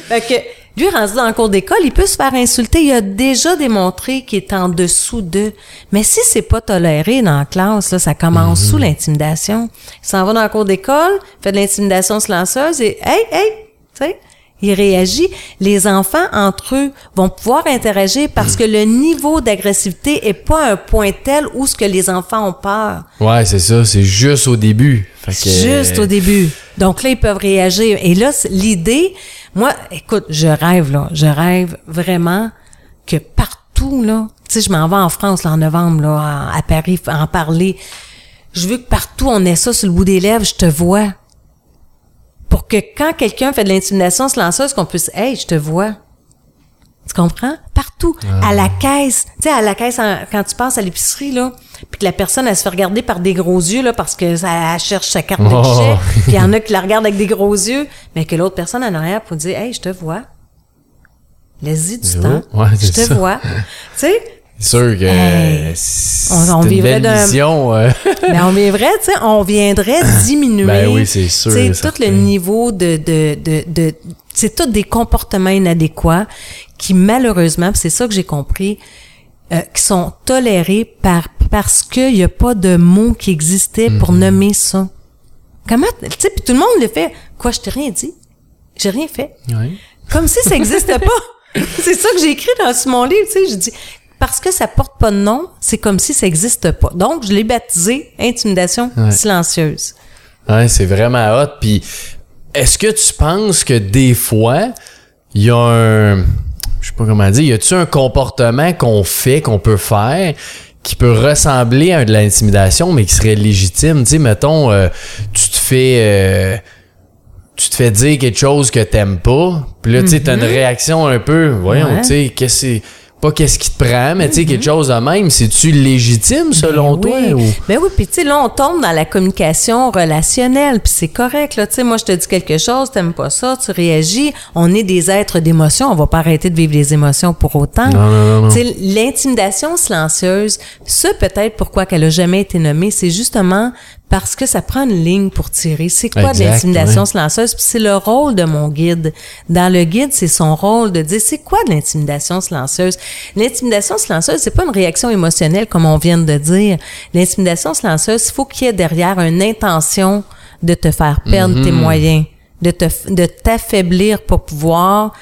B: fait que lui, rendu dans le cours d'école, il peut se faire insulter. Il a déjà démontré qu'il est en dessous d'eux. Mais si c'est pas toléré dans la classe, là, ça commence
A: Mhm.
B: sous l'intimidation. Il s'en va dans le cours d'école, fait de l'intimidation silencieuse et hey, hey, tu sais, il réagit. Les enfants, entre eux, vont pouvoir interagir parce que le niveau d'agressivité est pas un point tel où ce que les enfants ont peur.
A: Ouais, c'est ça, c'est juste au début. Fait que-
B: Juste au début. Donc là, ils peuvent réagir. Et là, l'idée, moi, écoute, je rêve, là. Je rêve vraiment que partout, là, tu sais, je m'en vais en France, là, en novembre, là, à, à Paris, en parler. Je veux que partout, on ait ça sur le bout des lèvres, je te vois. Pour que quand quelqu'un fait de l'intimidation silencieuse, qu'on puisse, hey, je te vois? Tu comprends? Partout. À la caisse. Tu sais, à la caisse, en- quand tu passes à l'épicerie, là, puis que la personne, elle se fait regarder par des gros yeux, là, parce que ça elle cherche sa carte de
A: Oh.
B: guichet, puis il y en a qui la regardent avec des gros yeux, mais que l'autre personne en arrière pour dire, hey, je te vois. Laisse-y du temps.
A: Ouais,
B: je
A: c'est
B: te
A: ça.
B: vois. tu sais?
A: C'est sûr que
B: Hey.
A: c'est
B: On- on
A: une
B: vivrait
A: belle
B: d'un-
A: vision. euh.
B: Mais on viendrait, tu sais, on viendrait diminuer.
A: Ben oui, c'est sûr,
B: sais, tout
A: certain.
B: le niveau de, de, de, de c'est tout des comportements inadéquats qui malheureusement, c'est ça que j'ai compris, euh, qui sont tolérés par parce qu'il n'y a pas de mots qui existaient pour
A: Mhm.
B: nommer ça. Comment, tu sais, puis tout le monde le fait. Quoi, je t'ai rien dit? J'ai rien fait.
A: Ouais.
B: Comme si ça n'existait pas. c'est ça que j'ai écrit dans mon livre, tu sais. Je dis, parce que ça porte pas de nom, c'est comme si ça n'existe pas. Donc, je l'ai baptisé intimidation
A: Ouais.
B: silencieuse.
A: Ouais, c'est vraiment hot. Puis, est-ce que tu penses que des fois, il y a un, je sais pas comment dire, y a-tu un comportement qu'on fait, qu'on peut faire, qui peut ressembler à de l'intimidation, mais qui serait légitime? Tu sais, mettons, euh, tu te fais, euh, tu te fais dire quelque chose que t'aimes pas, puis là, tu sais, t'as une réaction un peu, voyons,
B: Ouais.
A: tu sais, qu'est-ce que c'est- pas qu'est-ce qui te prend, mais tu sais, quelque chose de même, c'est-tu légitime selon toi?
B: oui.
A: Ou...
B: Ben oui, puis tu sais, là, on tombe dans la communication relationnelle, puis c'est correct, là. Tu sais, moi, je te dis quelque chose, t'aimes pas ça, tu réagis. On est des êtres d'émotion, on va pas arrêter de vivre les émotions pour autant.
A: Non, non, non, non.
B: Tu sais, l'intimidation silencieuse, ça, peut-être pourquoi qu'elle a jamais été nommée, c'est justement parce que ça prend une ligne pour tirer. C'est quoi de l'intimidation
A: ouais.
B: silencieuse? Puis c'est le rôle de mon guide. Dans le guide, c'est son rôle de dire c'est quoi de l'intimidation silencieuse? L'intimidation silencieuse, c'est pas une réaction émotionnelle comme on vient de dire. L'intimidation silencieuse, il faut qu'il y ait derrière une intention de te faire perdre tes moyens, de te de t'affaiblir pour pouvoir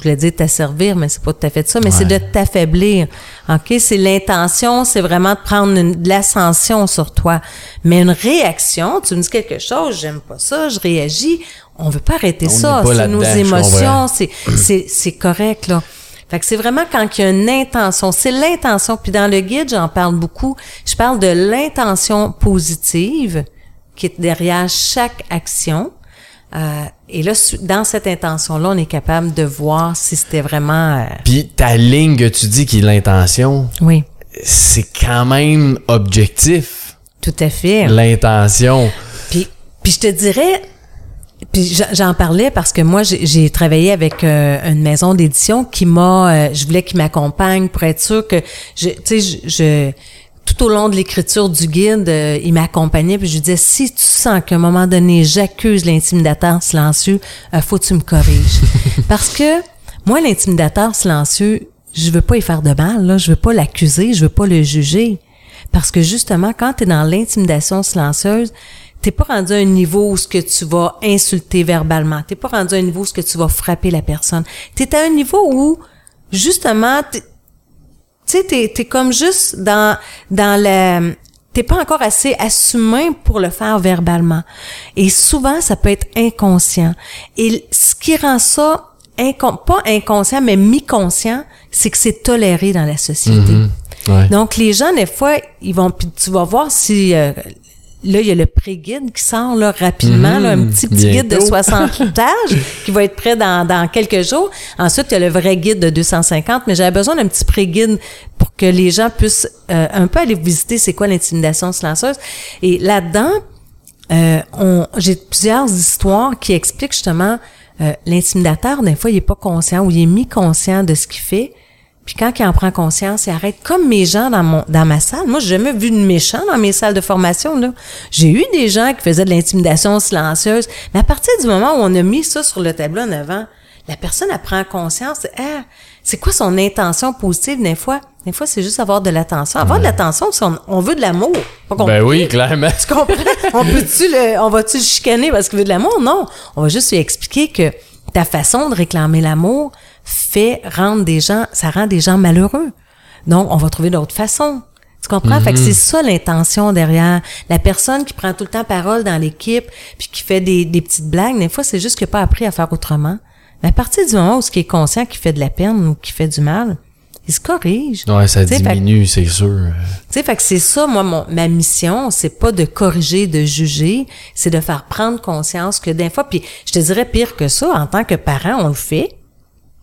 B: je voulais dire t'asservir, mais c'est pas tout à fait ça, mais c'est de t'affaiblir. OK? C'est l'intention, c'est vraiment de prendre une- de l'ascension sur toi. Mais une réaction, tu me dis quelque chose, j'aime pas ça, je réagis, on veut pas arrêter
A: On
B: ça. C'est nos émotions, c'est, c'est, c'est correct, là. Fait que c'est vraiment quand il y a une intention. C'est l'intention. Puis dans le guide, j'en parle beaucoup. Je parle de l'intention positive qui est derrière chaque action. Euh, et là, dans cette intention-là, on est capable de voir si c'était vraiment... euh,
A: Puis ta ligne que tu dis qui est l'intention,
B: oui,
A: c'est quand même objectif,
B: tout à fait.
A: l'intention.
B: Puis, puis je te dirais, puis j'en- parlais parce que moi j'ai travaillé avec euh, une maison d'édition qui m'a, euh, je voulais qu'il m'accompagne pour être sûr que, tu sais, je, je- tout au long de l'écriture du guide, euh, il m'accompagnait puis je lui disais si tu sens qu'à un moment donné j'accuse l'intimidateur silencieux, euh, faut que tu me corriges parce que moi l'intimidateur silencieux, je veux pas y faire de mal là, je veux pas l'accuser, je veux pas le juger. Parce que justement, quand tu es dans l'intimidation silencieuse, t'es pas rendu à un niveau où ce que tu vas insulter verbalement. T'es pas rendu à un niveau où ce que tu vas frapper la personne. T'es à un niveau où, justement, tu sais, t'es, t'es comme juste dans, dans la, t'es pas encore assez assumé pour le faire verbalement. Et souvent, ça peut être inconscient. Et ce qui rend ça pas inconscient, mais mi-conscient, c'est que c'est toléré dans la société.
A: Mhm.
B: Donc, les gens, des fois, ils vont, puis tu vas voir si, euh, là, il y a le pré-guide qui sort, là, rapidement, là, un
A: Mhm.
B: petit, petit guide de
A: Bientôt.
B: 60 pages qui va être prêt dans, dans quelques jours. Ensuite, il y a le vrai guide de 250, mais j'avais besoin d'un petit pré-guide pour que les gens puissent euh, un peu aller visiter c'est quoi l'intimidation silencieuse. Et là-dedans, euh, on, j'ai plusieurs histoires qui expliquent justement euh, l'intimidateur, des fois, il est pas conscient ou il est mi-conscient de ce qu'il fait. Puis quand il en prend conscience, il arrête comme mes gens dans mon dans ma salle. Moi, j'ai jamais vu de méchant dans mes salles de formation là. J'ai eu des gens qui faisaient de l'intimidation silencieuse, mais à partir du moment où on a mis ça sur le tableau en avant, la personne elle prend conscience. Ah, c'est quoi son intention positive des fois? Des fois, c'est juste avoir de l'attention. Avoir de l'attention, c'est on, on veut de l'amour.
A: Ben oui, clairement.
B: tu comprends? on peut-tu le, on va-tu le chicaner parce qu'il veut de l'amour? Non. On va juste lui expliquer que ta façon de réclamer l'amour fait rendre des gens, ça rend des gens malheureux. Donc, on va trouver d'autres façons. Tu comprends? Fait que c'est ça l'intention derrière. La personne qui prend tout le temps parole dans l'équipe puis qui fait des, des petites blagues, des fois, c'est juste qu'il n'a pas appris à faire autrement. Mais à partir du moment où ce qui est conscient qu'il fait de la peine ou qu'il fait du mal, il se corrige.
A: Ouais, ça diminue, c'est sûr.
B: tu sais, fait que c'est ça, moi, mon, ma mission, c'est pas de corriger, de juger, c'est de faire prendre conscience que des fois, puis je te dirais pire que ça, en tant que parent, on le fait.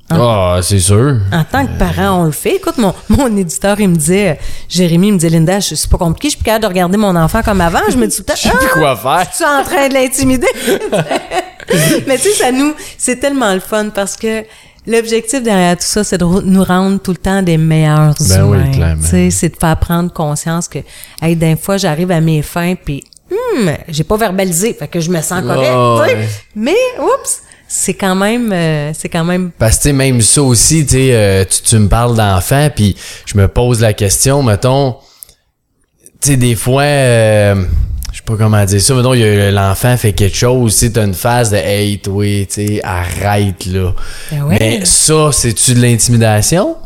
A: Ah, c'est sûr.
B: En tant que parent, on le fait. Écoute, mon, mon éditeur, il me disait, euh, Jérémy, il me disait, Linda, je- c'est pas compliqué, je suis plus capable de regarder mon enfant comme avant. Je me dis tout le temps,
A: Je sais plus
B: Ah!
A: quoi faire.
B: tu es en train de l'intimider. Mais tu sais, ça nous, c'est tellement le fun parce que l'objectif derrière tout ça, c'est de nous rendre tout le temps des meilleurs
A: Ben oui, clairement.
B: Tu sais, c'est de faire prendre conscience que, hey, d'un fois, j'arrive à mes fins puis, hum, j'ai pas verbalisé, fait que je me sens correct.
A: Oh, ouais.
B: Mais, oups, c'est quand même, euh, c'est quand même
A: Parce que, tu même ça aussi, tu euh, tu, tu me parles d'enfant, puis je me pose la question, mettons, tu sais, des fois, euh, je sais pas comment dire ça, mettons, l'enfant fait quelque chose, tu t'as une phase de « Hey, toi, tu sais, arrête, là.
B: Ben ouais.
A: Mais ça, c'est-tu de l'intimidation?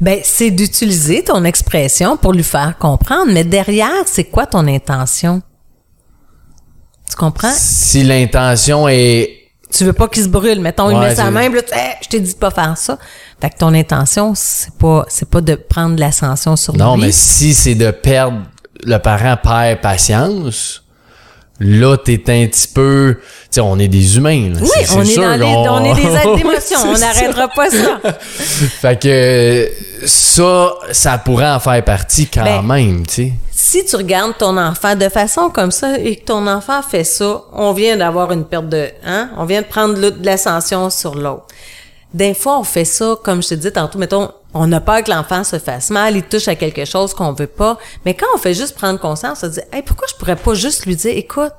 B: Ben, c'est d'utiliser ton expression pour lui faire comprendre. Mais derrière, c'est quoi ton intention? Tu comprends?
A: Si l'intention est...
B: Tu veux pas qu'il se brûle. Mettons, il
A: Ouais,
B: met sa main, là, tu- Hey, je t'ai dit de pas faire ça. Fait que ton intention, c'est pas, c'est pas de prendre l'ascension sur
A: Non,
B: lui.
A: mais si c'est de perdre... Le parent perd patience, là, t'es un petit peu... Tu sais, on est des humains, là.
B: Oui, on est
A: sûr
B: les, on est des êtres d'émotion. On n'arrêtera pas ça.
A: Fait que ça, ça pourrait en faire partie quand
B: Ben,
A: même, tu sais.
B: Si tu regardes ton enfant de façon comme ça et que ton enfant fait ça, on vient d'avoir une perte de, hein? On vient de prendre de l'ascension sur l'autre. Des fois, on fait ça, comme je te dis tantôt, mettons, on a peur que l'enfant se fasse mal, il touche à quelque chose qu'on veut pas. Mais quand on fait juste prendre conscience, on se dit, hey, pourquoi je pourrais pas juste lui dire, écoute,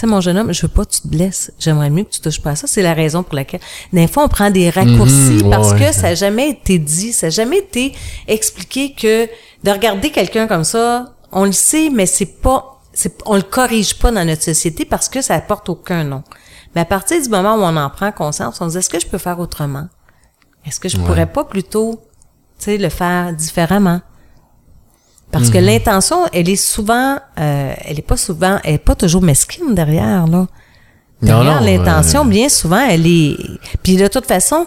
B: sais, mon jeune homme, je veux pas que tu te blesses. J'aimerais mieux que tu touches pas à ça. C'est la raison pour laquelle, des fois, on prend des raccourcis
A: Mhm, ouais,
B: parce
A: ouais.
B: que ça n'a jamais été dit, ça n'a jamais été expliqué que de regarder quelqu'un comme ça, on le sait, mais c'est pas, c'est, on le corrige pas dans notre société parce que ça apporte aucun nom. Mais à partir du moment où on en prend conscience, on se dit, est-ce que je peux faire autrement? Est-ce que je pourrais pas plutôt, tu sais, le faire différemment? Parce
A: Mhm.
B: que l'intention, elle est souvent, euh, elle est pas souvent, elle est pas toujours mesquine derrière, là. Derrière l'intention,
A: euh,
B: bien souvent, elle est. Puis de toute façon,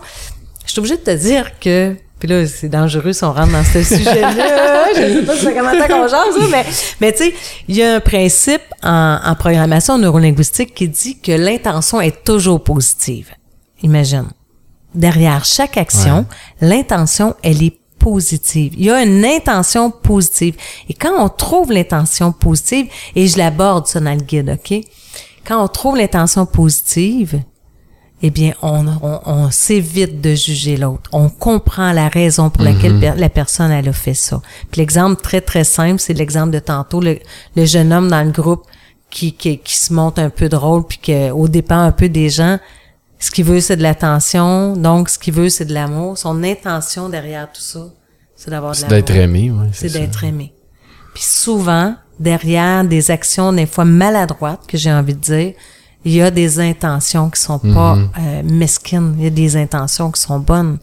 B: je suis obligée de te dire que. Puis là, c'est dangereux si on rentre dans ce sujet-là. je sais pas si ça qu'on jase, ça, mais, mais tu sais, il y a un principe en, en programmation neurolinguistique qui dit que l'intention est toujours positive. Imagine. Derrière chaque action, l'intention, elle est positive. Il y a une intention positive. Et quand on trouve l'intention positive, et je l'aborde ça dans le guide, OK? Quand on trouve l'intention positive, eh bien, on, on, on s'évite de juger l'autre. On comprend la raison pour laquelle per- la personne, elle a fait ça. Puis l'exemple très, très simple, c'est l'exemple de tantôt, le, le jeune homme dans le groupe qui, qui, qui se montre un peu drôle, puis que, au dépend un peu des gens, ce qu'il veut, c'est de l'attention. Donc, ce qu'il veut, c'est de l'amour. Son intention derrière tout ça, c'est d'avoir de
A: C'est
B: l'amour
A: d'être aimé, ouais.
B: c'est d'être aimé. Puis souvent, derrière des actions des fois maladroites, que j'ai envie de dire, il y a des intentions qui sont pas
A: Mhm.
B: euh, mesquines, il y a des intentions qui sont bonnes.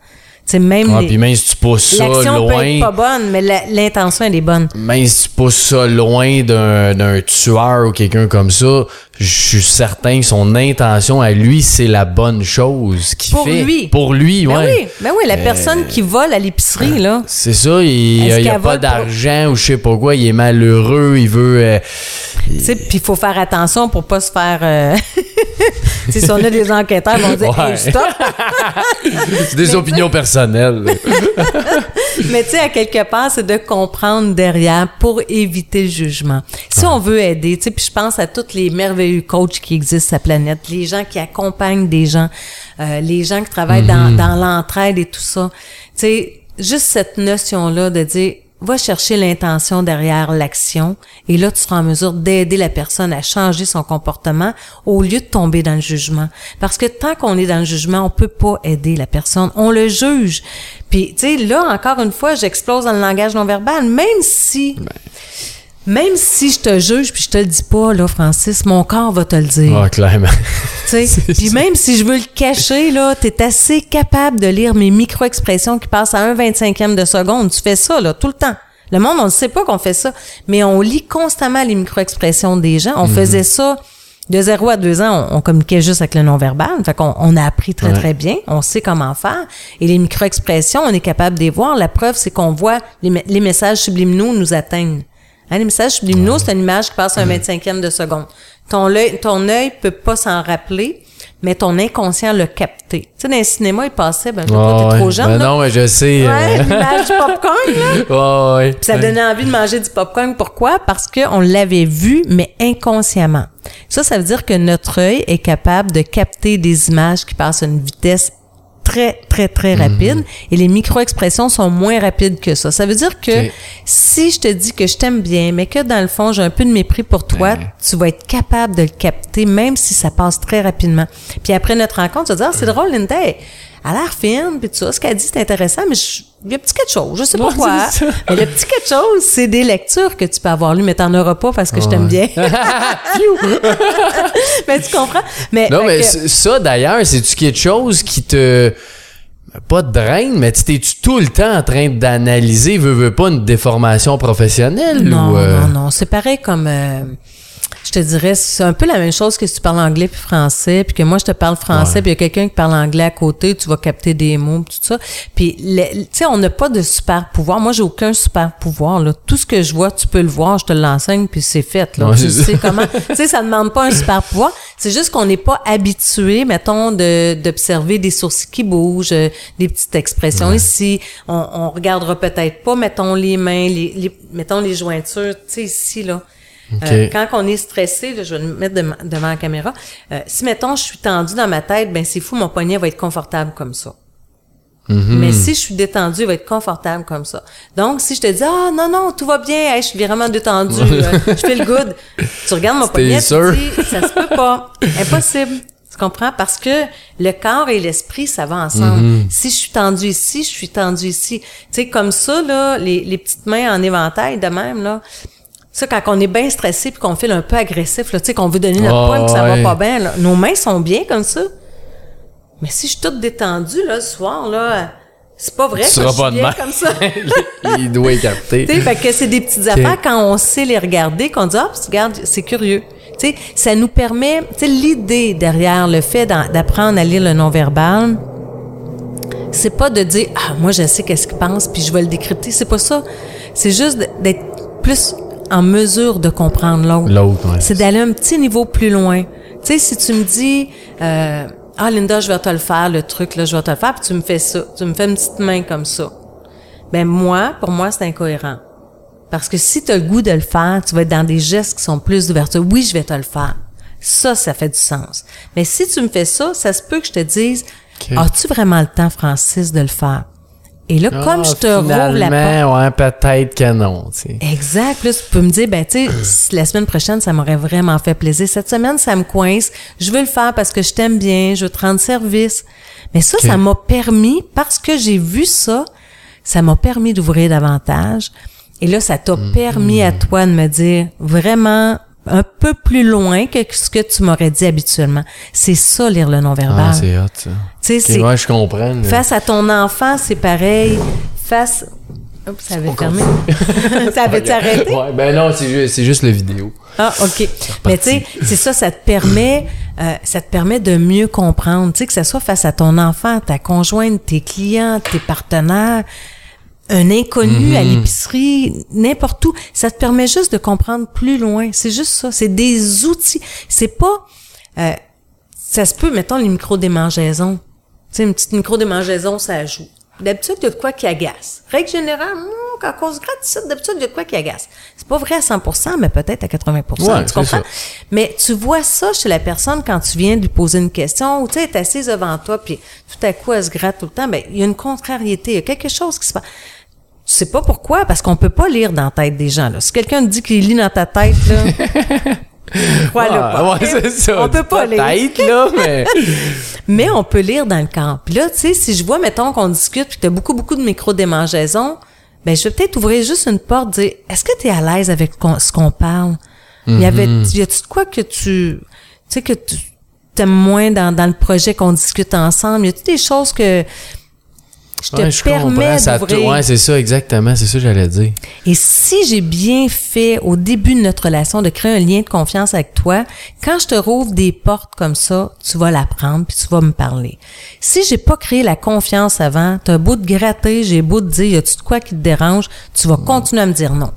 B: Tu sais, même
A: Ah,
B: les-
A: puis même si tu pousses ça
B: l'action peut être pas
A: loin,
B: bonne, mais l'intention, elle est bonne.
A: même si tu pousses ça loin d'un tueur ou quelqu'un comme ça, je suis certain que son intention à lui, c'est la bonne chose qu'il
B: Pour
A: fait.
B: lui.
A: Pour lui,
B: Ben
A: ouais.
B: oui, ben oui, la personne qui vole à l'épicerie, là.
A: C'est ça, il n'y a, pas
B: pour-
A: d'argent ou je sais pas quoi, il est malheureux, il veut... euh,
B: Tu sais, puis il faut faire attention pour pas se faire. euh, si on a des enquêteurs, ils vont dire
A: Ouais.
B: Hey, stop.
A: c'est des opinions personnelles.
B: Mais tu sais, à quelque part, c'est de comprendre derrière pour éviter le jugement. Si on veut aider, tu sais, puis je pense à tous les merveilleux coachs qui existent sur la planète, les gens qui accompagnent des gens, euh, les gens qui travaillent dans, dans l'entraide et tout ça. Tu sais, juste cette notion-là de dire va chercher l'intention derrière l'action et là tu seras en mesure d'aider la personne à changer son comportement au lieu de tomber dans le jugement. Parce que tant qu'on est dans le jugement on peut pas aider la personne. On le juge. Puis tu sais là encore une fois j'explose dans le langage non verbal même si même si je te juge puis je te le dis pas là Francis mon corps va te le dire
A: Ah, clairement.
B: tu sais? Puis même si je veux le cacher, là, t'es assez capable de lire mes micro-expressions qui passent à un 25e de seconde. Tu fais ça, là, tout le temps. Le monde, on ne sait pas qu'on fait ça, mais on lit constamment les micro-expressions des gens. On faisait ça de 0 à 2 ans, on, on communiquait juste avec le non-verbal. Fait qu'on on a appris très,
A: Ouais.
B: très bien. On sait comment faire. Et les micro-expressions, on est capable de les voir. La preuve, c'est qu'on voit les, les messages subliminaux nous atteignent. Les messages subliminaux, c'est une image qui passe à un 25e de seconde. Ton œil, ton œil peut pas s'en rappeler, mais ton inconscient l'a capté. Tu sais, dans le cinéma, il passait, ben, toi,
A: Ah,
B: t'es trop jeune,
A: Ben
B: là.
A: non, mais je sais.
B: Ouais,
A: euh,
B: l'image du popcorn, là.
A: ouais, ouais.
B: Puis ça donnait envie de manger du popcorn. Pourquoi? Parce qu'on l'avait vu, mais inconsciemment. Ça, ça veut dire que notre œil est capable de capter des images qui passent à une vitesse très, très, très
A: Mhm.
B: rapide et les micro-expressions sont moins rapides que ça. Ça veut dire que si je te dis que je t'aime bien, mais que dans le fond, j'ai un peu de mépris pour toi, tu vas être capable de le capter, même si ça passe très rapidement. Puis après notre rencontre, tu vas dire, ah, c'est drôle, Linda, elle a l'air fine, puis tout ça, ce qu'elle dit, c'est intéressant, mais je- il y a un petit quelque chose, je sais pas quoi. Mais le petit quelque chose, c'est des lectures que tu peux avoir lues, mais t'en auras pas parce que je t'aime bien. mais tu comprends? Mais,
A: Non, mais
B: que-
A: ça, d'ailleurs, c'est-tu quelque chose qui te. Pas de draine, mais tu t'es-tu tout le temps en train d'analyser, veux, veux pas, une déformation professionnelle?
B: Non,
A: ou, euh,
B: non, non. C'est pareil comme, euh, je te dirais, c'est un peu la même chose que si tu parles anglais puis français, puis que moi je te parle français, puis il y a quelqu'un qui parle anglais à côté, tu vas capter des mots, tout ça. Puis, tu sais, on n'a pas de super pouvoir. Moi, j'ai aucun super pouvoir. Là. Tout ce que je vois, tu peux le voir, je te l'enseigne, puis c'est fait. Là.
A: Ouais,
B: tu sais comment? tu sais, ça demande pas un super pouvoir. C'est juste qu'on n'est pas habitué, mettons, de d'observer des sourcils qui bougent, euh, des petites expressions ici. On, on regardera peut-être pas, mettons les mains, les, les- mettons les jointures, tu sais ici là. Euh, quand on est stressé, là, je vais me mettre devant la caméra. euh, si mettons je suis tendu dans ma tête, ben c'est fou, mon poignet va être confortable comme ça. Mais si je suis détendu, il va être confortable comme ça. Donc, si je te dis, ah, non, non, tout va bien, hey, je suis vraiment détendu, euh, je fais le good. Tu regardes mon poignet, tu
A: sûr?
B: dis, ça se peut pas. Impossible. Tu comprends? Parce que le corps et l'esprit, ça va ensemble. Si je suis tendu ici, je suis tendu ici. Tu sais, comme ça, là, les, les petites mains en éventail de même, là, ça, quand on est bien stressé puis qu'on fait un peu agressif, là, tu sais, qu'on veut donner notre
A: Ah,
B: poing puis ça
A: ouais.
B: va pas bien, là, nos mains sont bien comme ça. Mais si je suis toute détendue, là, le soir, là, c'est pas vrai
A: Tu
B: que
A: seras
B: je suis bien comme ça.
A: Il doit écarter.
B: Tu sais, fait que c'est des petites affaires quand on sait les regarder, qu'on dit, ah, regarde, c'est curieux. Tu sais, ça nous permet, tu sais, l'idée derrière le fait d'apprendre à lire le non-verbal, c'est pas de dire, ah, moi, je sais qu'est-ce qu'il pense, puis je vais le décrypter. C'est pas ça. C'est juste d'être plus en mesure de comprendre l'autre.
A: L'autre, ouais.
B: C'est d'aller un petit niveau plus loin. Tu sais, si tu me dis, euh, ah, Linda, je vais te le faire, le truc, là, je vais te le faire, puis tu me fais ça. Tu me fais une petite main comme ça. Ben, moi, pour moi, c'est incohérent. Parce que si tu as le goût de le faire, tu vas être dans des gestes qui sont plus d'ouverture. Oui, je vais te le faire. Ça, ça fait du sens. Mais si tu me fais ça, ça se peut que je te dise, as-tu vraiment le temps, Francis, de le faire? Et là, comme
A: Ah,
B: je te rouvre la porte.
A: ouais, peut-être que non, tu sais.
B: Exact. Plus tu peux me dire, ben, tu sais, la semaine prochaine, ça m'aurait vraiment fait plaisir. Cette semaine, ça me coince. Je veux le faire parce que je t'aime bien. Je veux te rendre service. Mais ça, ça m'a permis, parce que j'ai vu ça, ça m'a permis d'ouvrir davantage. Et là, ça t'a permis à toi de me dire vraiment un peu plus loin que ce que tu m'aurais dit habituellement. C'est ça, lire le non-verbal.
A: Ah, c'est hot, ça.
B: Tu sais,
A: ouais, je comprends.
B: face à ton enfant, c'est pareil. Face... Oups, ça avait fermé. ça avait arrêté?
A: Ouais, ben non, c'est juste, c'est juste la vidéo.
B: Ah, OK. Mais tu sais, c'est ça, ça te permet, euh, ça te permet de mieux comprendre. Tu sais, que ce soit face à ton enfant, ta conjointe, tes clients, tes partenaires, un inconnu à l'épicerie, n'importe où. Ça te permet juste de comprendre plus loin. C'est juste ça. C'est des outils. C'est pas, euh, ça se peut, mettons, les micro-démangeaisons. Tu sais, une petite micro-démangeaison, ça joue. D'habitude, il y a de quoi qui agace. Règle générale, hmm, quand on se gratte d'habitude, il y a de quoi qui agace. C'est pas vrai à 100% mais peut-être à 80
A: Ouais,
B: tu
A: c'est
B: comprends?
A: ça.
B: Mais tu vois ça chez la personne quand tu viens de lui poser une question ou tu sais, elle est assise devant toi puis tout à coup elle se gratte tout le temps, ben il y a une contrariété, il y a quelque chose qui se passe. Tu sais pas pourquoi parce qu'on peut pas lire dans la tête des gens là. Si quelqu'un te dit qu'il lit dans ta tête là, crois-le
A: Ah,
B: pas.
A: ouais, c'est ça.
B: On peut pas lire.
A: Peut-être, là, mais.
B: Mais on peut lire dans le camp. Puis là, tu sais, si je vois, mettons, qu'on discute puis que tu as beaucoup, beaucoup de micro-démangeaisons, ben je vais peut-être ouvrir juste une porte, dire, est-ce que tu es à l'aise avec ce qu'on parle? Il y avait,
A: Mm-hmm.
B: y a-tu de quoi que tu, tu sais, que tu aimes moins dans, dans le projet qu'on discute ensemble? Y a-tu des choses que je te
A: Ouais, je
B: permets d'ouvrir?
A: ouais, c'est ça, exactement. C'est ça que j'allais dire.
B: Et si j'ai bien fait au début de notre relation de créer un lien de confiance avec toi, quand je te rouvre des portes comme ça, tu vas l'apprendre puis tu vas me parler. Si j'ai pas créé la confiance avant, t'as beau te gratter, j'ai beau te dire y a-tu de quoi qui te dérange, tu vas continuer à me dire non.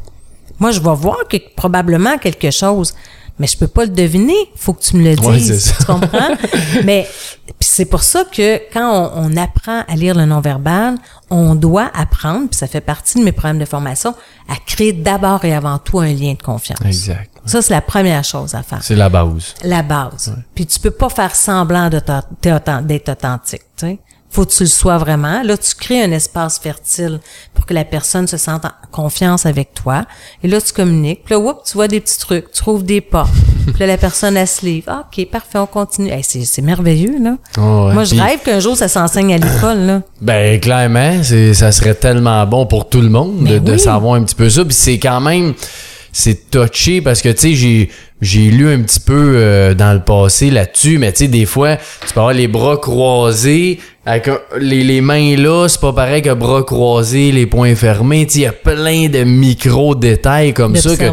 B: Moi, je vais voir que, probablement quelque chose, mais je peux pas le deviner. Faut que tu me le dises.
A: Ouais, c'est ça.
B: Tu comprends? mais c'est pour ça que quand on, on apprend à lire le non-verbal, on doit apprendre, puis ça fait partie de mes programmes de formation, à créer d'abord et avant tout un lien de confiance.
A: Exact.
B: Ça, c'est la première chose à faire.
A: C'est la base.
B: La base. Puis tu peux pas faire semblant de d'être authentique, tu sais. Faut que tu le sois vraiment. Là, tu crées un espace fertile pour que la personne se sente en confiance avec toi. Et là, tu communiques. Puis là, whoop, tu vois des petits trucs. Tu trouves des portes. Puis là, la personne, elle se livre. Ah, OK, parfait, on continue. Hey, c'est, merveilleux, là.
A: Oh, ouais.
B: Moi, je
A: Puis-
B: rêve qu'un jour, ça s'enseigne à l'école, là.
A: Ben clairement, c'est ça serait tellement bon pour tout le monde de,
B: Mais
A: de
B: oui.
A: savoir un petit peu ça. Puis c'est quand même c'est touché parce que tu sais j'ai j'ai lu un petit peu euh, dans le passé là-dessus, mais tu sais des fois tu peux avoir les bras croisés avec un- les, les mains là, c'est pas pareil que bras croisés, les poings fermés. Tu sais il y a plein de micro détails comme ça que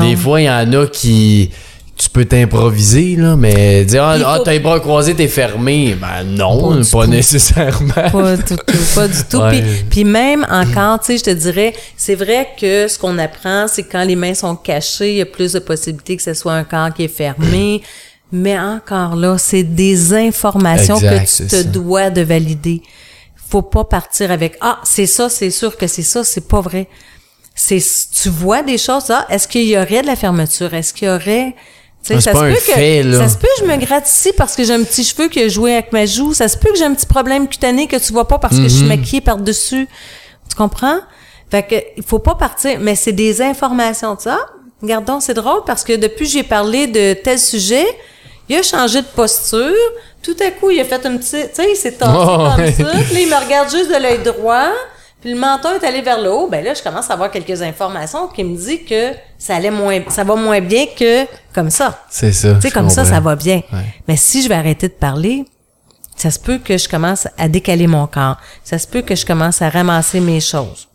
A: des fois il y en a qui tu peux t'improviser là, mais dire ah, ah, t'as les bras croisés, t'es fermé, ben non,
B: Pas
A: nécessairement.
B: Pas du tout, pas du tout.
A: Ouais.
B: Puis, puis même encore, tu sais, je te dirais, c'est vrai que ce qu'on apprend, c'est quand les mains sont cachées, il y a plus de possibilités que ce soit un corps qui est fermé. Mais encore là, c'est des informations
A: Exact,
B: que tu te
A: ça.
B: dois de valider. Faut pas partir avec ah c'est ça, c'est sûr que c'est ça, c'est pas vrai. C'est tu vois des choses ah est-ce qu'il y aurait de la fermeture, est-ce qu'il y aurait
A: Ah,
B: ça se peut que
A: fait,
B: ça se peut que je me gratte ici parce que j'ai un petit cheveu qui a joué avec ma joue. Ça se peut que j'ai un petit problème cutané que tu vois pas parce que je suis
A: Mhm.
B: maquillée par-dessus. Tu comprends? Fait que, il faut pas partir, mais c'est des informations de ça. Regardons, c'est drôle parce que depuis que j'ai parlé de tel sujet, il a changé de posture. Tout à coup, il a fait un petit, tu sais, il s'est
A: Oh,
B: comme
A: ouais.
B: ça. Puis là, il me regarde juste de l'œil droit. Puis le menton est allé vers le haut. Ben là, je commence à avoir quelques informations qui me disent que ça allait moins, ça va moins bien que comme ça.
A: C'est ça.
B: Tu sais, comme ça,
A: comprends.
B: ça va bien.
A: Ouais.
B: Mais si je vais arrêter de parler, ça se peut que je commence à décaler mon corps. Ça se peut que je commence à ramasser mes choses.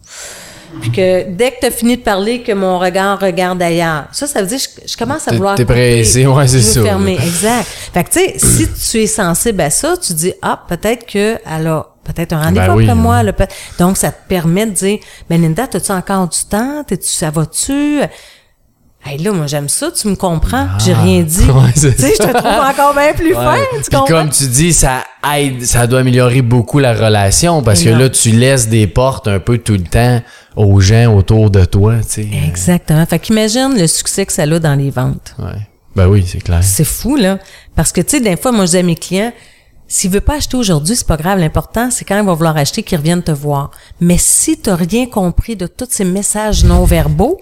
B: Puis que dès que tu as fini de parler, que mon regard regarde ailleurs. Ça, ça veut dire que je, je commence à vouloir.
A: t'es pressé, ouais, c'est ça,
B: fermer. Exact. Fait que, tu sais, si tu es sensible à ça, tu dis, ah, peut-être que, elle a peut-être un rendez-vous
A: Ben oui,
B: après moi. là, Donc, ça te permet de dire, mais Linda, as-tu encore du temps? T'es-tu, ça va-tu? Hey, là, moi, j'aime ça, tu me comprends. J'ai rien dit.
A: Ah. Ouais,
B: tu sais, je te trouve encore bien plus fin,
A: Ouais.
B: tu
A: Puis comme tu dis, ça aide, ça doit améliorer beaucoup la relation parce que là, tu laisses des portes un peu tout le temps aux gens autour de toi, tu sais.
B: Exactement. Fait qu'imagine le succès que ça a dans les ventes.
A: Ouais. Ben oui, c'est clair.
B: C'est fou, là. Parce que, tu sais, des fois, moi, je dis à mes clients, s'il veut pas acheter aujourd'hui, c'est pas grave. L'important, c'est quand il va vouloir acheter qu'il revienne te voir. Mais si tu rien compris de tous ces messages non-verbaux,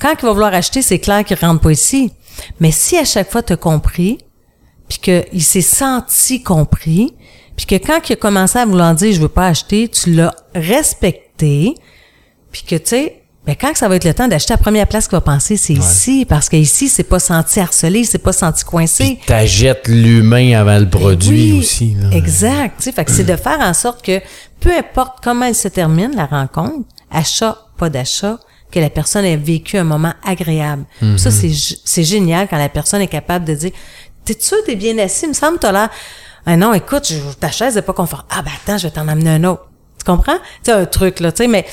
B: quand il va vouloir acheter, c'est clair qu'il rentre pas ici. Mais si à chaque fois tu as compris, puis qu'il s'est senti compris, puis que quand il a commencé à vouloir dire je veux pas acheter, tu l'as respecté, puis que tu sais, ben quand ça va être le temps d'acheter la première place qu'il va penser, c'est ici, parce qu'ici, c'est pas senti harcelé, c'est pas senti coincé.
A: T'achètes l'humain avant le produit
B: Oui,
A: aussi. là.
B: Exact. Tu sais, fait que c'est de faire en sorte que peu importe comment elle se termine, la rencontre, achat, pas d'achat, que la personne ait vécu un moment agréable.
A: Mhm.
B: Ça, c'est, c'est génial quand la personne est capable de dire, t'es sûr, t'es bien assis, il me semble, t'as l'air, ah non, écoute, je- ta chaise est pas confortable. Ah ben attends, je vais t'en amener un autre. Tu comprends? Tu sais, un truc, là, tu sais, mais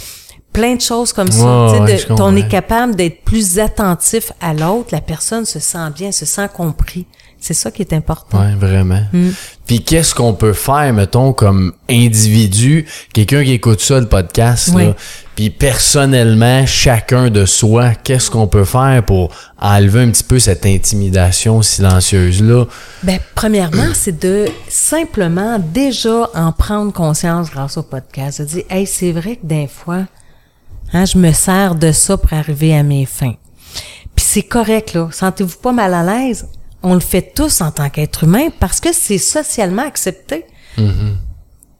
B: plein de choses comme ça.
A: Ouais,
B: Tu sais,
A: ouais,
B: de-
A: comprends.
B: on est capable d'être plus attentif à l'autre, la personne se sent bien, se sent compris. C'est ça qui est important.
A: Ouais, vraiment.
B: Mm.
A: Puis qu'est-ce qu'on peut faire, mettons, comme individu, quelqu'un qui écoute ça, le podcast,
B: Oui.
A: là, puis personnellement, chacun de soi, qu'est-ce qu'on peut faire pour enlever un petit peu cette intimidation silencieuse-là?
B: Ben, premièrement, c'est de simplement déjà en prendre conscience grâce au podcast. De dire, hey, c'est vrai que des fois, hein, je me sers de ça pour arriver à mes fins. Puis c'est correct, là. Sentez-vous pas mal à l'aise? On le fait tous en tant qu'être humain parce que c'est socialement accepté.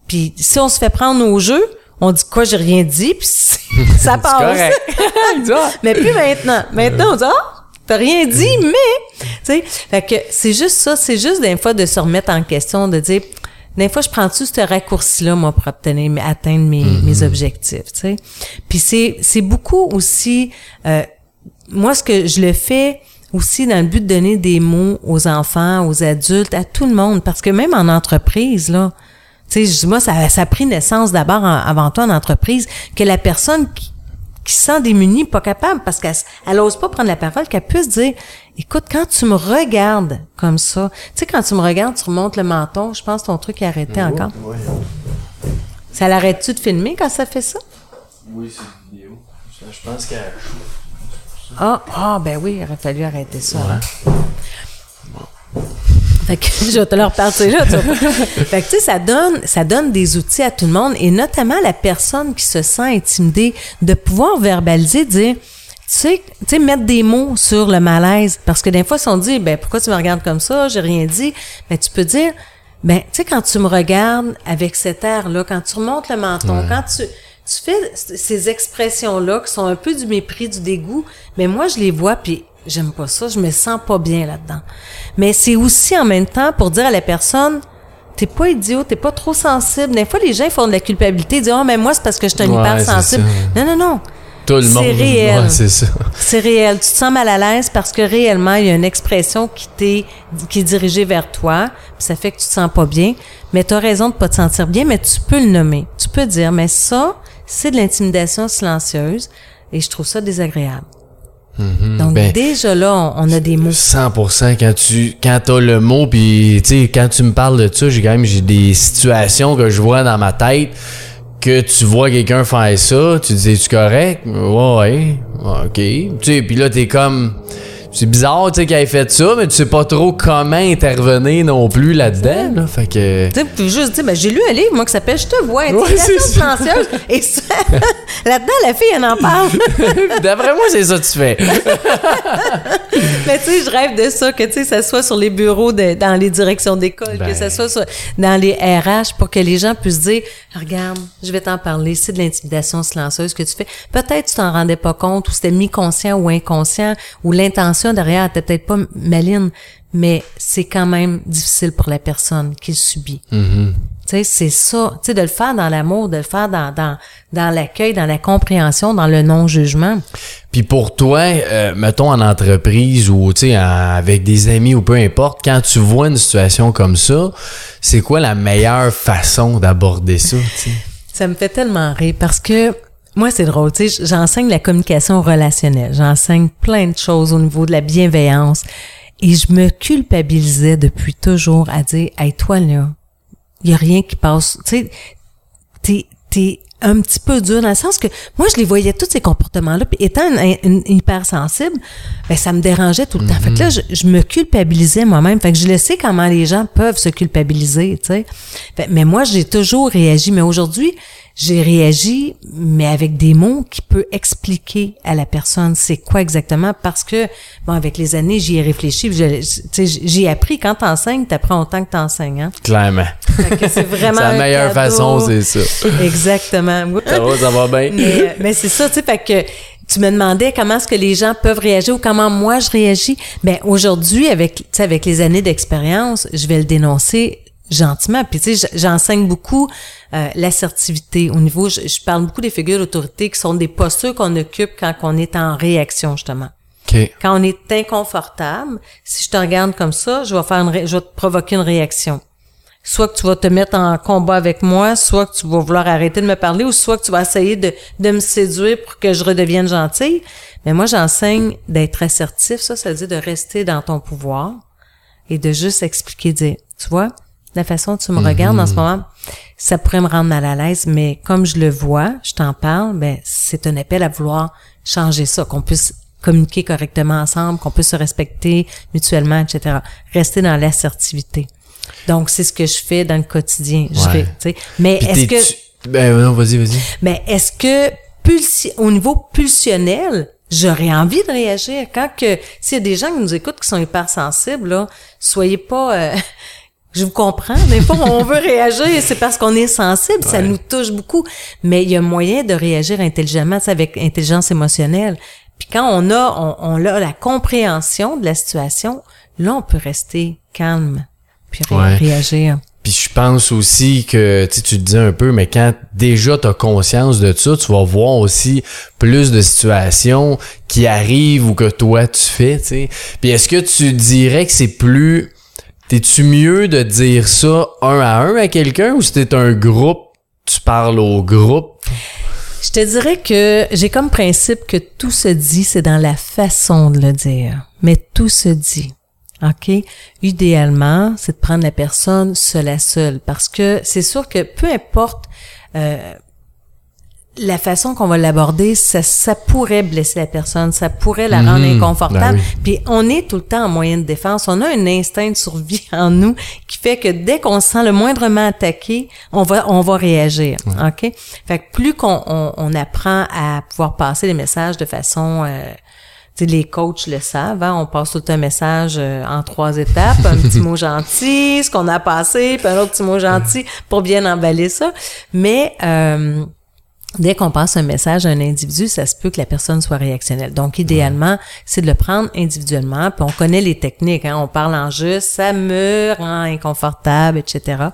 B: Puis si on se fait prendre au jeu, on dit quoi, j'ai rien dit, puis ça passe. mais plus maintenant. Maintenant, on dit, ah, t'as rien dit, mais, tu sais, fait que c'est juste ça, c'est juste des fois de se remettre en question, de dire, des fois, je prends-tu ce raccourci-là, moi, pour obtenir, atteindre mes, mes objectifs, tu sais? Puis c'est, c'est beaucoup aussi, euh, moi, ce que je le fais aussi dans le but de donner des mots aux enfants, aux adultes, à tout le monde, parce que même en entreprise, là, tu sais, moi, ça, ça a pris naissance d'abord avant tout en entreprise, que la personne qui, qui se sent démunie, pas capable, parce qu'elle elle ose pas prendre la parole, qu'elle puisse dire, écoute, quand tu me regardes comme ça, tu sais, quand tu me regardes, tu remontes le menton, je pense que ton truc est arrêté encore. Ça l'arrête-tu de filmer quand ça fait ça?
A: Oui, c'est une vidéo. Je pense qu'elle...
B: Ah, ah, ben oui, il aurait fallu arrêter ça. Fait que je vais te le repartir là. tu vois. fait que tu sais, ça donne, ça donne des outils à tout le monde et notamment la personne qui se sent intimidée de pouvoir verbaliser, dire, tu sais, tu sais, mettre des mots sur le malaise. Parce que des fois, si on dit, ben pourquoi tu me regardes comme ça, j'ai rien dit, ben tu peux dire, ben tu sais, quand tu me regardes avec cet air-là, quand tu remontes le menton, quand tu tu fais ces expressions-là qui sont un peu du mépris, du dégoût, mais moi, je les vois, puis j'aime pas ça, je me sens pas bien là-dedans. Mais c'est aussi en même temps pour dire à la personne, t'es pas idiot, t'es pas trop sensible. Des fois, les gens font de la culpabilité, ils disent, oh, mais moi, c'est parce que je suis un
A: Ouais,
B: hypersensible. Non, non, non.
A: Tout le
B: C'est réel.
A: Ouais, c'est ça.
B: C'est réel. Tu te sens mal à l'aise parce que réellement, il y a une expression qui t'est, qui est dirigée vers toi, puis ça fait que tu te sens pas bien. Mais tu as raison de pas te sentir bien, mais tu peux le nommer. Tu peux dire, mais ça, c'est de l'intimidation silencieuse et je trouve ça désagréable. Donc,
A: Ben,
B: déjà là, on, a des mots.
A: 100% quand tu quand t'as le mot puis tu sais quand tu me parles de ça j'ai quand même j'ai des situations que je vois dans ma tête que tu vois quelqu'un faire ça tu dis tu correct? Ouais ouais ok. Tu sais puis là t'es comme c'est bizarre tu sais qu'elle ait fait ça mais tu sais pas trop comment intervenir non plus là-dedans là. fait que
B: Tu juste dire, ben, j'ai lu un livre, moi, qui s'appelle Je te vois, intimidation
A: ça.
B: silencieuse. Et ça, là-dedans, la fille, elle en parle.
A: d'après moi c'est ça que tu fais
B: Mais tu sais, je rêve de ça, que tu sais, ça soit sur les bureaux, de- dans les directions d'école,
A: Ben.
B: que ça soit sur- dans les RH, pour que les gens puissent dire, regarde, je vais t'en parler, c'est de l'intimidation silencieuse que tu fais. Peut-être tu t'en rendais pas compte, ou c'était mi-conscient ou inconscient, ou l'intention derrière était peut-être pas maline, mais c'est quand même difficile pour la personne qui le subit. Tu sais, c'est ça. Tu sais, de le faire dans l'amour, de le faire dans, dans, dans l'accueil, dans la compréhension, dans le non-jugement.
A: Puis pour toi, euh, mettons en entreprise ou tu sais avec des amis ou peu importe, quand tu vois une situation comme ça, c'est quoi la meilleure façon d'aborder ça tu sais?
B: Ça me fait tellement rire parce que moi, c'est drôle, tu sais, j'enseigne la communication relationnelle. J'enseigne plein de choses au niveau de la bienveillance. Et je me culpabilisais depuis toujours à dire, hey, toi, là, il y a rien qui passe. Tu sais, t'es, t'es un petit peu dur dans le sens que moi, je les voyais tous ces comportements-là. Puis étant une, une hypersensible, ben, ça me dérangeait tout le temps. Fait que là, je, je me culpabilisais moi-même. Fait que je le sais comment les gens peuvent se culpabiliser, tu sais. Mais moi, j'ai toujours réagi. Mais aujourd'hui, j'ai réagi, mais avec des mots qui peut expliquer à la personne c'est quoi exactement parce que, bon, avec les années, j'y ai réfléchi, j'ai appris quand t'enseignes, t'apprends autant que t'enseignes, hein.
A: Clairement.
B: C'est vraiment
A: la meilleure
B: cadeau.
A: façon, c'est ça.
B: Exactement.
A: Ça va, ça va bien.
B: mais, mais c'est ça, tu sais, fait que tu me demandais comment est-ce que les gens peuvent réagir ou comment moi je réagis. Ben aujourd'hui, avec, tu sais, avec les années d'expérience, je vais le dénoncer gentiment. Puis tu sais, j'enseigne beaucoup euh, l'assertivité au niveau. Je, je, parle beaucoup des figures d'autorité qui sont des postures qu'on occupe quand on est en réaction justement. Quand on est inconfortable, si je te regarde comme ça, je vais faire une je vais te provoquer une réaction. Soit que tu vas te mettre en combat avec moi, soit que tu vas vouloir arrêter de me parler, ou soit que tu vas essayer de, de me séduire pour que je redevienne gentille. Mais moi, j'enseigne d'être assertif. Ça, ça veut dire de rester dans ton pouvoir et de juste expliquer, dire, tu vois, la façon dont tu me regardes en ce mhm. moment, ça pourrait me rendre mal à l'aise, mais comme je le vois, je t'en parle, ben c'est un appel à vouloir changer ça, qu'on puisse communiquer correctement ensemble, qu'on puisse se respecter mutuellement, etc. Rester dans l'assertivité. Donc, c'est ce que je fais dans le quotidien. Je fais, tu sais. Mais est-ce que...
A: Ben non, vas-y, vas-y.
B: Mais est-ce que pulsi... au niveau pulsionnel, j'aurais envie de réagir? Quand que s'il y a des gens qui nous écoutent qui sont hypersensibles là, soyez pas euh, je vous comprends. Des fois, on veut réagir, c'est parce qu'on est sensible, ça nous touche beaucoup. Mais il y a moyen de réagir intelligemment, avec intelligence émotionnelle. Puis quand on a, on, on, a la compréhension de la situation, là, on peut rester calme puis réagir.
A: Puis je pense aussi que tu tu te dis un peu, mais quand déjà tu as conscience de ça, tu vas voir aussi plus de situations qui arrivent ou que toi tu fais. sais. Puis est-ce que tu dirais que c'est plus T'es-tu mieux de dire ça un à un à quelqu'un ou si un groupe, tu parles au groupe?
B: Je te dirais que j'ai comme principe que tout se dit, c'est dans la façon de le dire. Mais tout se dit. OK? Idéalement, c'est de prendre la personne seule à seule. Parce que c'est sûr que peu importe euh, la façon qu'on va l'aborder, ça, ça pourrait blesser la personne, ça pourrait la rendre inconfortable. Ben Puis on est tout le temps en moyen de défense. On a un instinct de survie en nous qui fait que dès qu'on se sent le moindrement attaqué, on va on va réagir. Ok? Fait que plus qu'on on, apprend à pouvoir passer les messages de façon euh, les coachs le savent, hein, on passe tout un message euh, en trois étapes, un petit mot gentil, ce qu'on a passé, puis un autre petit mot gentil pour bien emballer ça. Mais euh, Dès qu'on passe un message à un individu, ça se peut que la personne soit réactionnelle. Donc, idéalement, c'est de le prendre individuellement. Puis on connaît les techniques. Hein? On parle en juste, ça me rend inconfortable, etc.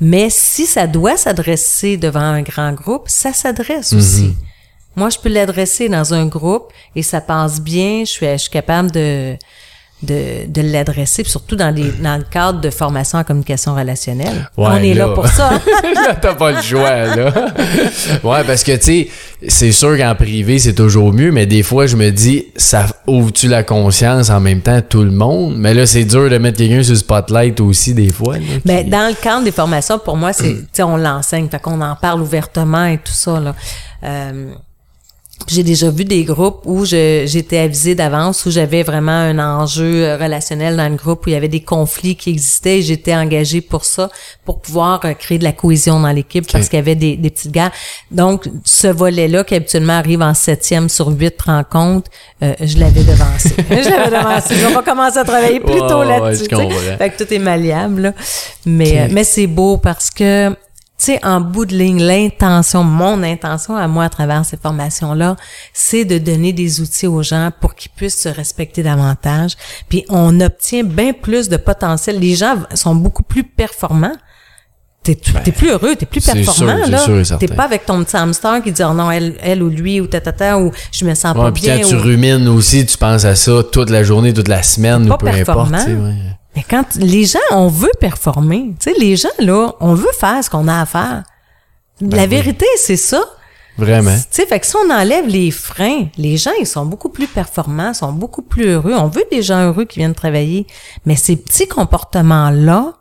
B: Mais si ça doit s'adresser devant un grand groupe, ça s'adresse aussi. Mm-hmm. Moi, je peux l'adresser dans un groupe et ça passe bien. Je suis, je suis capable de de, de l'adresser, surtout dans, les, dans le cadre de formation en communication relationnelle. on est là, pour ça.
A: T'as pas le choix, là. ouais, parce que, tu sais, c'est sûr qu'en privé, c'est toujours mieux, mais des fois, je me dis, ça ouvre-tu la conscience en même temps tout le monde? Mais là, c'est dur de mettre quelqu'un sur le spotlight aussi, des fois.
B: mais dans le cadre des formations, pour moi, c'est, tu sais, on l'enseigne, fait qu'on en parle ouvertement et tout ça, là. Euh, j'ai déjà vu des groupes où j'étais avisée d'avance, où j'avais vraiment un enjeu euh, relationnel dans le groupe, où il y avait des conflits qui existaient et j'étais engagée pour ça, pour pouvoir euh, créer de la cohésion dans l'équipe parce qu'il y avait des, des petites gars. Donc, ce volet-là, qui habituellement arrive en septième sur huit rencontres, euh, je l'avais devancé. je l'avais devancé. On va commencer à travailler plus tôt là-dessus. fait que tout est malléable. Là. Mais, mais c'est beau parce que sais, en bout de ligne, l'intention, mon intention à moi à travers ces formations-là, c'est de donner des outils aux gens pour qu'ils puissent se respecter davantage. Puis on obtient bien plus de potentiel. Les gens sont beaucoup plus performants. T'es ben, plus heureux, t'es plus performant là. T'es pas avec ton petit hamster qui dit oh non elle, elle ou lui ou tata ou je me sens pas bien.
A: Quand tu rumines aussi, tu penses à ça toute la journée, toute la semaine ou peu importe.
B: Mais quand les gens, on veut performer. Tu sais, les gens, là, on veut faire ce qu'on a à faire. Ben la vérité, c'est ça.
A: Vraiment. Tu
B: sais, fait que si on enlève les freins, les gens, ils sont beaucoup plus performants, sont beaucoup plus heureux. On veut des gens heureux qui viennent travailler. Mais ces petits comportements-là,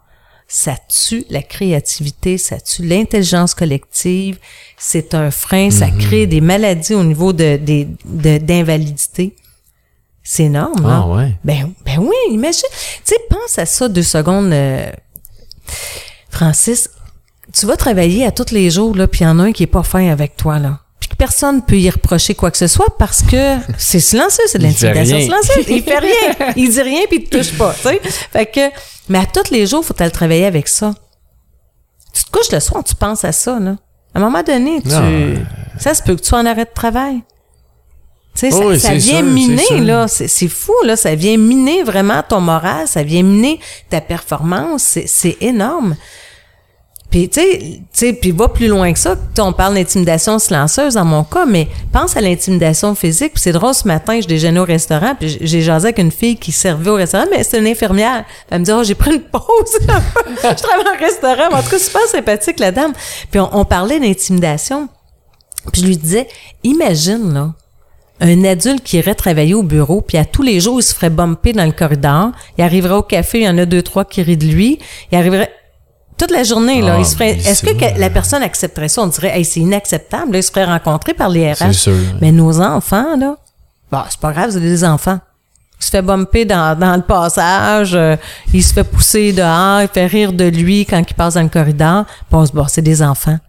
B: ça tue la créativité, ça tue l'intelligence collective. C'est un frein, ça mm-hmm. crée des maladies au niveau de, d'invalidité. C'est énorme,
A: Ah ouais.
B: Ben, ben oui, imagine. Tu sais, pense à ça deux secondes, euh, Francis. Tu vas travailler à tous les jours, là, puis il y en a un qui est pas fin avec toi, là. Puis que personne peut y reprocher quoi que ce soit parce que c'est silencieux, c'est de l'intimidation silencieuse. Il fait rien. Il dit rien, puis il te touche pas, tu sais. Fait que, mais à tous les jours, faut le travailler avec ça. Tu te couches le soir, tu penses à ça, là. À un moment donné, tu, ça se peut que tu sois en arrêt de travail. Tu sais, ça-
A: Oui,
B: ça, vient
A: sûr,
B: miner, là. C'est fou, là. Ça vient miner vraiment ton moral, ça vient miner ta performance. C'est- énorme. Puis, tu sais, puis va plus loin que ça. On parle d'intimidation silencieuse dans mon cas, mais pense à l'intimidation physique. Puis c'est drôle, ce matin, je déjeunais au restaurant, puis j'ai jasé avec une fille qui servait au restaurant, mais c'est une infirmière. Elle me dit, oh, j'ai pris une pause. je travaille en restaurant. Mais En tout cas, super sympathique, la dame. Puis on, on parlait d'intimidation. Puis je lui disais, imagine, là, un adulte qui irait travailler au bureau, puis à tous les jours, il se ferait bumper dans le corridor. Il arriverait au café, il y en a deux, trois qui rient de lui. Il arriverait toute la journée, là.
A: Ah,
B: il se ferait, est-ce que, la personne accepterait ça? On dirait, hey, c'est inacceptable. Là, il se ferait rencontrer par les RH.
A: Sûr.
B: Mais nos enfants, là, bon, c'est pas grave, c'est des enfants. Il se fait bumper dans, dans le passage, euh, il se fait pousser dehors, il fait rire de lui quand il passe dans le corridor. Puis on se dit, bon, c'est des enfants.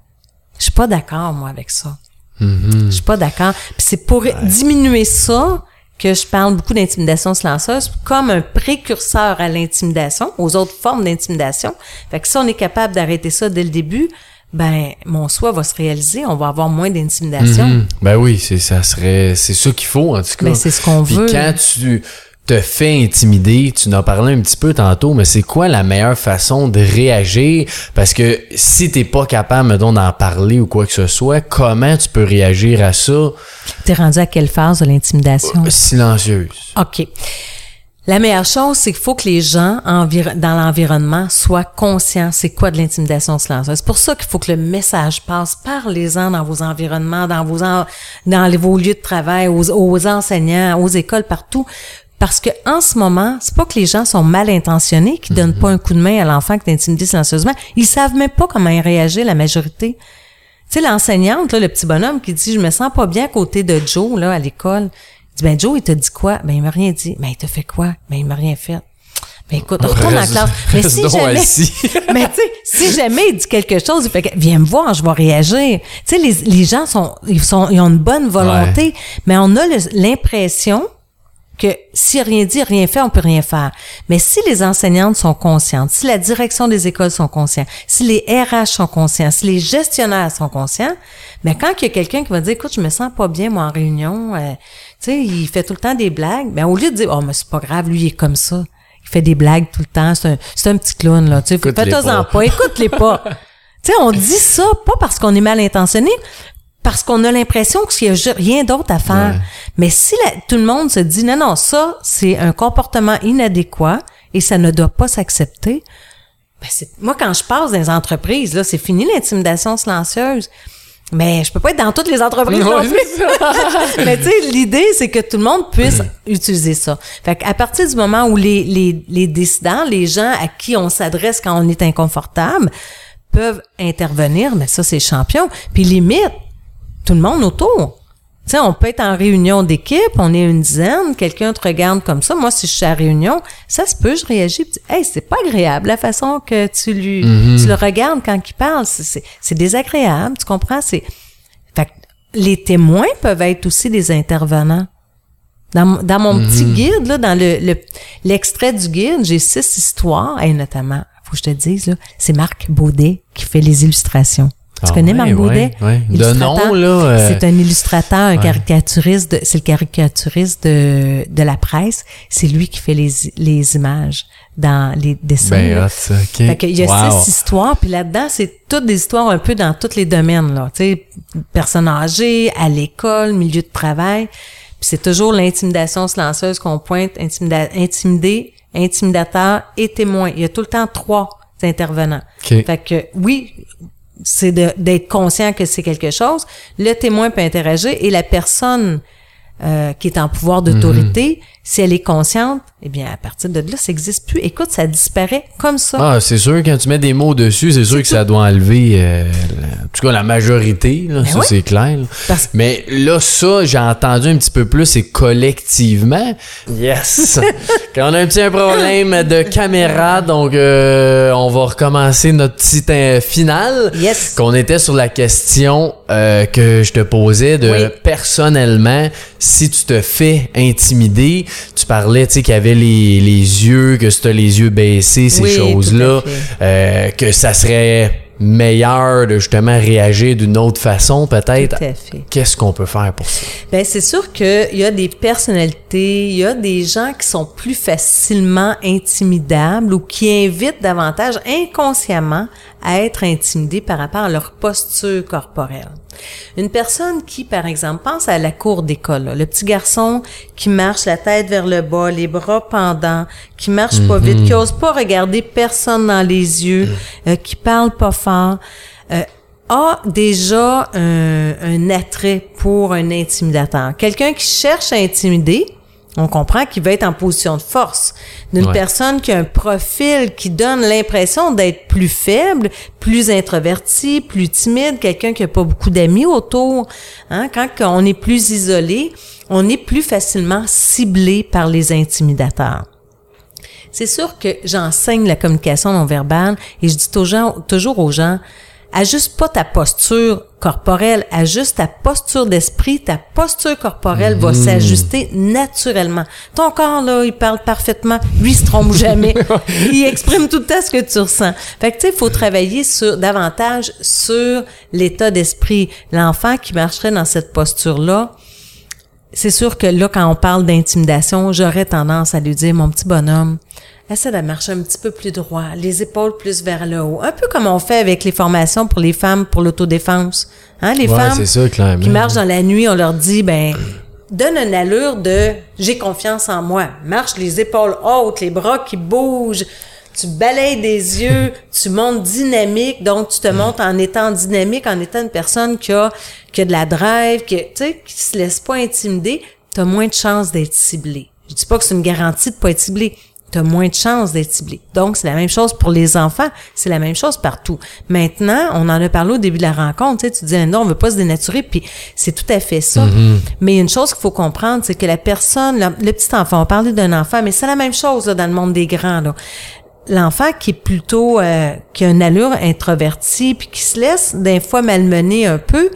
B: Je suis pas d'accord, moi, avec ça.
A: Mm-hmm.
B: Je suis pas d'accord. Puis c'est pour diminuer ça que je parle beaucoup d'intimidation silencieuse comme un précurseur à l'intimidation, aux autres formes d'intimidation. Fait que si on est capable d'arrêter ça dès le début, ben mon soi va se réaliser, on va avoir moins d'intimidation.
A: Mhm. Ben oui, c'est ça serait c'est ça qu'il faut en tout cas.
B: Ben, c'est ce qu'on
A: Puis
B: veut.
A: quand tu te fais intimider, tu en as parlé un petit peu tantôt, mais c'est quoi la meilleure façon de réagir? Parce que si t'es pas capable mettons d'en parler ou quoi que ce soit, comment tu peux réagir à ça?
B: T'es rendu à quelle phase de l'intimidation?
A: silencieuse
B: OK. La meilleure chose, c'est qu'il faut que les gens dans l'environnement soient conscients c'est quoi de l'intimidation silencieuse. C'est pour ça qu'il faut que le message passe. Parlez-en dans vos environnements, dans vos en- dans les- vos lieux de travail, aux, aux enseignants, aux écoles, partout. Parce que en ce moment, c'est pas que les gens sont mal intentionnés, qui donnent pas un coup de main à l'enfant qui est intimidé silencieusement. Ils savent même pas comment réagir, la majorité. Tu sais, l'enseignante, le petit bonhomme qui dit, je me sens pas bien à côté de Joe, là, à l'école. Il dit, ben, Joe, il t'a dit quoi? Ben, il m'a rien dit. Ben, il t'a fait quoi? Ben, il m'a rien fait. Ben, écoute, retourne en classe. Mais si jamais, mais tu sais, si jamais il dit quelque chose, il fait, que, viens me voir, je vais réagir. Tu sais, les, les gens sont, ils sont, ils ont une bonne volonté, mais on a l'impression que si rien dit, rien fait, on peut rien faire. Mais si les enseignantes sont conscientes, si la direction des écoles sont conscients, si les RH sont conscients, si les gestionnaires sont conscients, mais quand il y a quelqu'un qui va dire, écoute, je me sens pas bien, moi, en réunion, euh, tu sais, il fait tout le temps des blagues, ben, au lieu de dire, oh, mais c'est pas grave, lui, il est comme ça. Il fait des blagues tout le temps, c'est un, c'est un petit clown, là, tu sais, fais-toi-en
A: pas.
B: pas, écoute-les pas. tu sais, on dit ça, pas parce qu'on est mal intentionné, parce qu'on a l'impression qu'il y a rien d'autre à faire. Mais si la- tout le monde se dit non, non, ça, c'est un comportement inadéquat et ça ne doit pas s'accepter, ben moi, quand je passe dans les entreprises, là, c'est fini l'intimidation silencieuse. Mais je peux pas être dans toutes les entreprises non plus. Mais tu sais, l'idée, c'est que tout le monde puisse utiliser ça. Fait qu'à partir du moment où les, les, les décidants, les gens à qui on s'adresse quand on est inconfortable, peuvent intervenir, mais ça, c'est champion. Puis limite, tout le monde autour. Tu sais, on peut être en réunion d'équipe, on est une dizaine, quelqu'un te regarde comme ça. Moi, si je suis à réunion, ça se peut, je réagis, puis hey, c'est pas agréable la façon que tu lui, tu le regardes quand il parle, c'est- c'est c'est désagréable, tu comprends? C'est, fait que les témoins peuvent être aussi des intervenants. Dans, mon- dans mon petit guide, là, dans le, le- l'extrait du guide, j'ai six histoires, et notamment, faut que je te dise, là, c'est Marc Baudet qui fait les illustrations. Tu
A: Ah
B: connais Marc Baudet?
A: De nom, là, euh,
B: C'est un illustrateur, un caricaturiste, c'est le caricaturiste de, de la presse. C'est lui qui fait les, les images dans les dessins.
A: Ben
B: là.
A: hot, ça, OK.
B: Fait qu'il y a
A: Wow.
B: six histoires, puis là-dedans, c'est toutes des histoires un peu dans tous les domaines, là. Tu sais, personnes âgées, à l'école, milieu de travail. Puis c'est toujours l'intimidation silencieuse qu'on pointe, intimida intimidé, intimidateur et témoin. Il y a tout le temps trois intervenants.
A: OK.
B: Fait que oui, c'est d'être conscient que c'est quelque chose. Le témoin peut interagir et la personne euh, qui est en pouvoir d'autorité,
A: Mhm.
B: Si elle est consciente, eh bien, à partir de là, ça n'existe plus. Écoute, ça disparaît comme ça.
A: Ah, c'est sûr, quand tu mets des mots dessus, c'est sûr que ça doit enlever, euh, la- en tout cas, la majorité, là, ça
B: Ben oui.
A: c'est clair. là.
B: Parce-
A: Mais là, ça, j'ai entendu un petit peu plus, c'est collectivement. Yes! quand on a un petit problème de caméra, donc euh, on va recommencer notre petit euh, final.
B: Yes.
A: Qu'on était sur la question euh, que je te posais de
B: Oui.
A: personnellement, si tu te fais intimider, tu parlais, tu sais, qu'il y avait les, les yeux, que si les yeux baissés, ces
B: Oui,
A: choses-là, euh, que ça serait meilleur de justement réagir d'une autre façon, peut-être. Qu'est-ce qu'on peut faire pour ça?
B: Ben c'est sûr qu'il y a des personnalités, il y a des gens qui sont plus facilement intimidables ou qui invitent davantage inconsciemment à être intimidés par rapport à leur posture corporelle. Une personne qui, par exemple, pense à la cour d'école, le petit garçon qui marche la tête vers le bas, les bras pendants, qui marche pas vite, qui ose pas regarder personne dans les yeux, euh, qui parle pas fort, euh, a déjà un, un attrait pour un intimidateur. Quelqu'un qui cherche à intimider, on comprend qu'il va être en position de force. D'une
A: Ouais.
B: personne qui a un profil qui donne l'impression d'être plus faible, plus introverti, plus timide, quelqu'un qui a pas beaucoup d'amis autour. Hein? Quand on est plus isolé, on est plus facilement ciblé par les intimidateurs. C'est sûr que j'enseigne la communication non verbale et je dis toujours, toujours aux gens, ajuste pas ta posture corporelle, ajuste ta posture d'esprit, ta posture corporelle va s'ajuster naturellement. Ton corps, là, il parle parfaitement, lui, il se trompe jamais. il exprime tout le temps ce que tu ressens. Fait que, tu sais, il faut travailler sur, davantage sur l'état d'esprit. L'enfant qui marcherait dans cette posture-là, c'est sûr que là, quand on parle d'intimidation, j'aurais tendance à lui dire, mon petit bonhomme, essaie de marcher un petit peu plus droit, les épaules plus vers le haut. Un peu comme on fait avec les formations pour les femmes pour l'autodéfense. Hein, les
A: Ouais,
B: femmes
A: c'est ça, clairement.
B: qui marchent dans la nuit, on leur dit, ben, donne une allure de j'ai confiance en moi. Marche les épaules hautes, les bras qui bougent. Tu balayes des yeux, tu montes dynamique, donc tu te montes en étant dynamique, en étant une personne qui a, qui a de la drive, qui, tu sais, qui se laisse pas intimider, tu as moins de chances d'être ciblé. Je dis pas que c'est une garantie de pas être ciblé. Tu as moins de chances d'être ciblé. Donc, c'est la même chose pour les enfants. C'est la même chose partout. Maintenant, on en a parlé au début de la rencontre. Tu, sais, tu disais, non, on veut pas se dénaturer. Puis, c'est tout à fait ça. Mais une chose qu'il faut comprendre, c'est que la personne, la- le petit enfant, on parlait d'un enfant, mais c'est la même chose là, dans le monde des grands. Là. L'enfant qui est plutôt, euh, qui a une allure introvertie, puis qui se laisse d'un fois malmener un peu,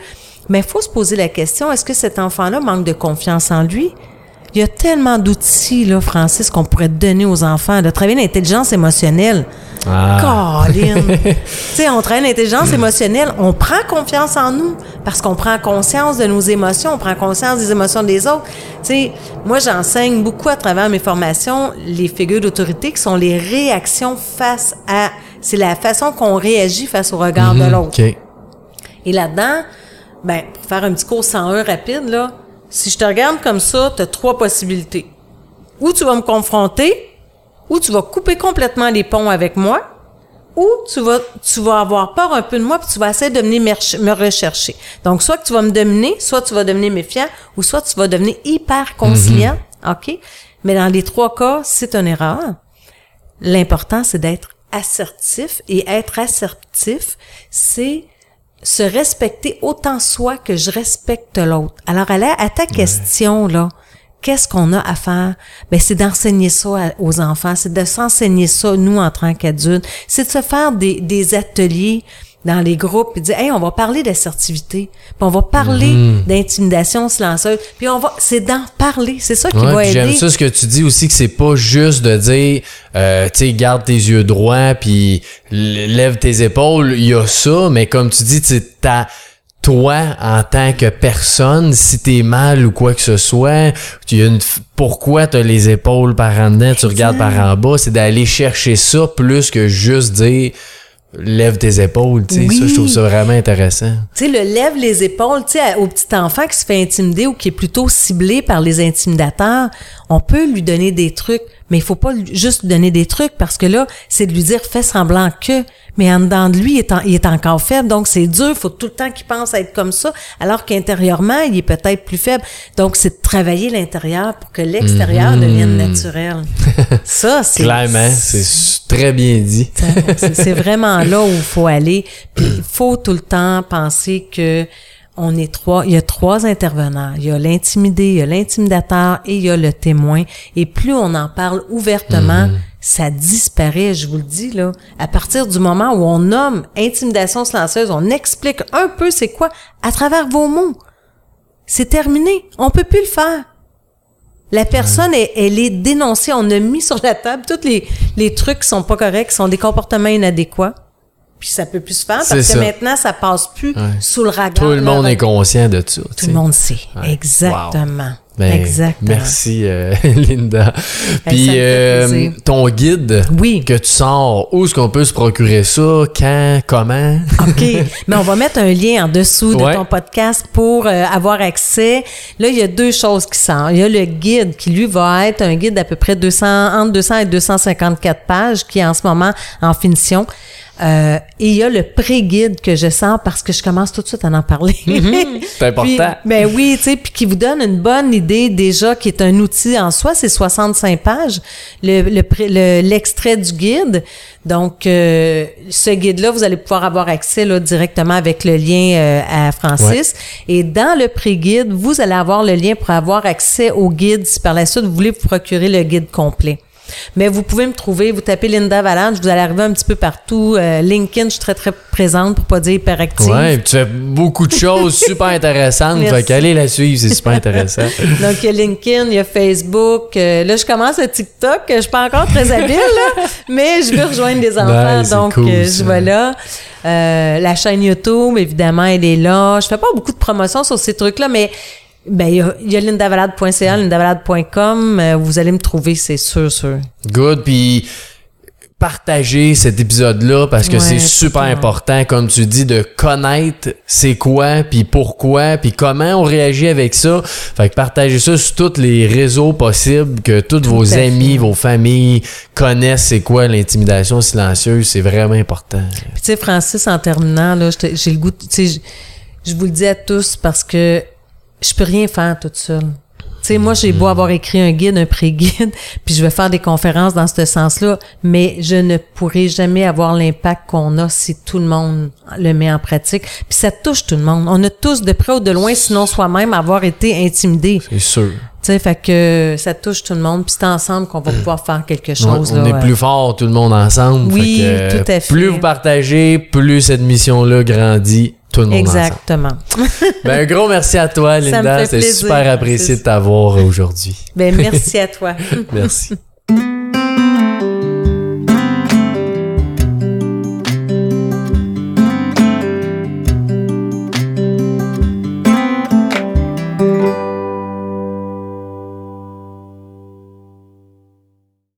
B: mais il faut se poser la question, est-ce que cet enfant-là manque de confiance en lui? Il y a tellement d'outils, là, Francis, qu'on pourrait donner aux enfants, de travailler l'intelligence émotionnelle.
A: Ah.
B: Tu sais, on travaille l'intelligence émotionnelle, on prend confiance en nous parce qu'on prend conscience de nos émotions, on prend conscience des émotions des autres. Tu sais, moi, j'enseigne beaucoup à travers mes formations les figures d'autorité qui sont les réactions face à... C'est la façon qu'on réagit face au regard de l'autre.
A: OK.
B: Et là-dedans, ben, pour faire un petit cours 101 rapide, là, si je te regarde comme ça, tu as trois possibilités. Ou tu vas me confronter, ou tu vas couper complètement les ponts avec moi, ou tu vas, tu vas avoir peur un peu de moi, puis tu vas essayer de venir me rech- me rechercher. Donc, soit que tu vas me dominer, soit tu vas devenir méfiant, ou soit tu vas devenir hyper conciliant. OK? Mais dans les trois cas, c'est une erreur. L'important, c'est d'être assertif. Et être assertif, c'est se respecter autant soi que je respecte l'autre. Alors, à, la- à ta question, là, qu'est-ce qu'on a à faire? Ben, c'est d'enseigner ça aux enfants, c'est de s'enseigner ça, nous, en tant qu'adultes. C'est de se faire des, des ateliers dans les groupes et dire, hey, on va parler d'assertivité, puis on va parler
A: Mhm.
B: d'intimidation silencieuse, puis on va, c'est d'en parler. C'est ça qui
A: Ouais,
B: va
A: puis j'aime
B: aider.
A: ça ce que tu dis aussi que c'est pas juste de dire euh, tu sais garde tes yeux droits puis lève tes épaules, il y a ça mais comme tu dis tu t'as toi en tant que personne si t'es mal ou quoi que ce soit, tu y a une pourquoi t'as les épaules par en dedans, tu regardes par en bas, c'est d'aller chercher ça plus que juste dire lève tes épaules, tu sais
B: Oui.
A: ça je trouve ça vraiment intéressant.
B: Tu sais, le lève les épaules, tu sais, au petit enfant qui se fait intimider ou qui est plutôt ciblé par les intimidateurs, on peut lui donner des trucs, mais il faut pas juste lui donner des trucs parce que là, c'est de lui dire fais semblant que, mais en dedans de lui, il est, en- il est encore faible, donc c'est dur, il faut tout le temps qu'il pense à être comme ça, alors qu'intérieurement, il est peut-être plus faible. Donc, c'est de travailler l'intérieur pour que l'extérieur devienne naturel. Ça, c'est...
A: Clairement, c'est très bien dit.
B: C'est c'est vraiment là où il faut aller. Puis il faut tout le temps penser que on est trois, il y a trois intervenants. Il y a l'intimidé, il y a l'intimidateur et il y a le témoin. Et plus on en parle ouvertement, ça disparaît, je vous le dis, là. À partir du moment où on nomme intimidation silencieuse, on explique un peu c'est quoi à travers vos mots. C'est terminé. On peut plus le faire. La personne, elle, elle est dénoncée. On a mis sur la table tous les, les trucs qui sont pas corrects, qui sont des comportements inadéquats. Puis ça peut plus se faire parce que maintenant, ça passe plus sous le regard.
A: Tout le monde
B: là,
A: est conscient de ça.
B: Tout le monde sait. Exactement.
A: Ben,
B: Exactement.
A: Merci, euh, Linda. Puis, euh, ton guide
B: Oui.
A: que tu sors, où est-ce qu'on peut se procurer ça? Quand? Comment?
B: OK. Mais on va mettre un lien en dessous de ton podcast pour euh, avoir accès. Là, il y a deux choses qui sortent. Il y a le guide qui, lui, va être un guide d'à peu près 200, entre 200 et 254 pages qui est en ce moment en finition. Euh, et il y a le pré-guide que je sors parce que je commence tout de suite à en parler.
A: C'est important.
B: Puis, ben oui, tu sais, puis qui vous donne une bonne idée déjà, qui est un outil en soi, c'est 65 pages, le- l'extrait du guide. Donc, euh, ce guide-là, vous allez pouvoir avoir accès là, directement avec le lien euh, à Francis. Et dans le pré-guide, vous allez avoir le lien pour avoir accès au guide si par la suite vous voulez vous procurer le guide complet. Mais vous pouvez me trouver, vous tapez Linda Valanche, vous allez arriver un petit peu partout. Euh, LinkedIn, je suis très, très présente pour pas dire hyperactive.
A: Ouais, puis tu fais beaucoup de choses super intéressantes.
B: Merci.
A: Fait qu'allez la suivre, c'est super intéressant.
B: Donc, il y a LinkedIn, il y a Facebook. Euh, là, je commence le TikTok. Je suis pas encore très habile, là, mais je veux rejoindre des enfants. Donc,
A: cool,
B: euh, je vais là. La chaîne YouTube, évidemment, elle est là. Je fais pas beaucoup de promotion sur ces trucs-là, mais ben, il y a, a lindavalade.ca, lindavalade.com. Euh, vous allez me trouver, c'est sûr, sûr.
A: Good. Puis partager cet épisode-là parce que
B: Ouais,
A: c'est super important, comme tu dis, de connaître c'est quoi, puis pourquoi, puis comment on réagit avec ça. Fait que partagez ça sur tous les réseaux possibles, que tous vos
B: fait.
A: amis, vos familles connaissent c'est quoi l'intimidation silencieuse. C'est vraiment important.
B: Puis tu sais, Francis, en terminant, là, j'ai le goût, tu sais, je vous le dis à tous parce que je peux rien faire toute seule. Tu sais, moi, j'ai beau avoir écrit un guide, un pré-guide, puis je vais faire des conférences dans ce sens-là, mais je ne pourrai jamais avoir l'impact qu'on a si tout le monde le met en pratique. Puis ça touche tout le monde. On a tous, de près ou de loin, sinon soi-même, avoir été intimidés.
A: C'est sûr.
B: Tu sais, fait que ça touche tout le monde, puis c'est ensemble qu'on va pouvoir faire quelque chose.
A: on
B: là,
A: est
B: euh,
A: plus fort tout le monde ensemble.
B: Oui,
A: Fait que,
B: tout à fait.
A: Plus vous partagez, plus cette mission-là grandit. Tout le monde ensemble.
B: Exactement.
A: Ben, un gros merci à toi, Linda.
B: plaisir.
A: super apprécié
B: C'est-
A: de t'avoir aujourd'hui.
B: Ben, merci à toi.
A: Merci.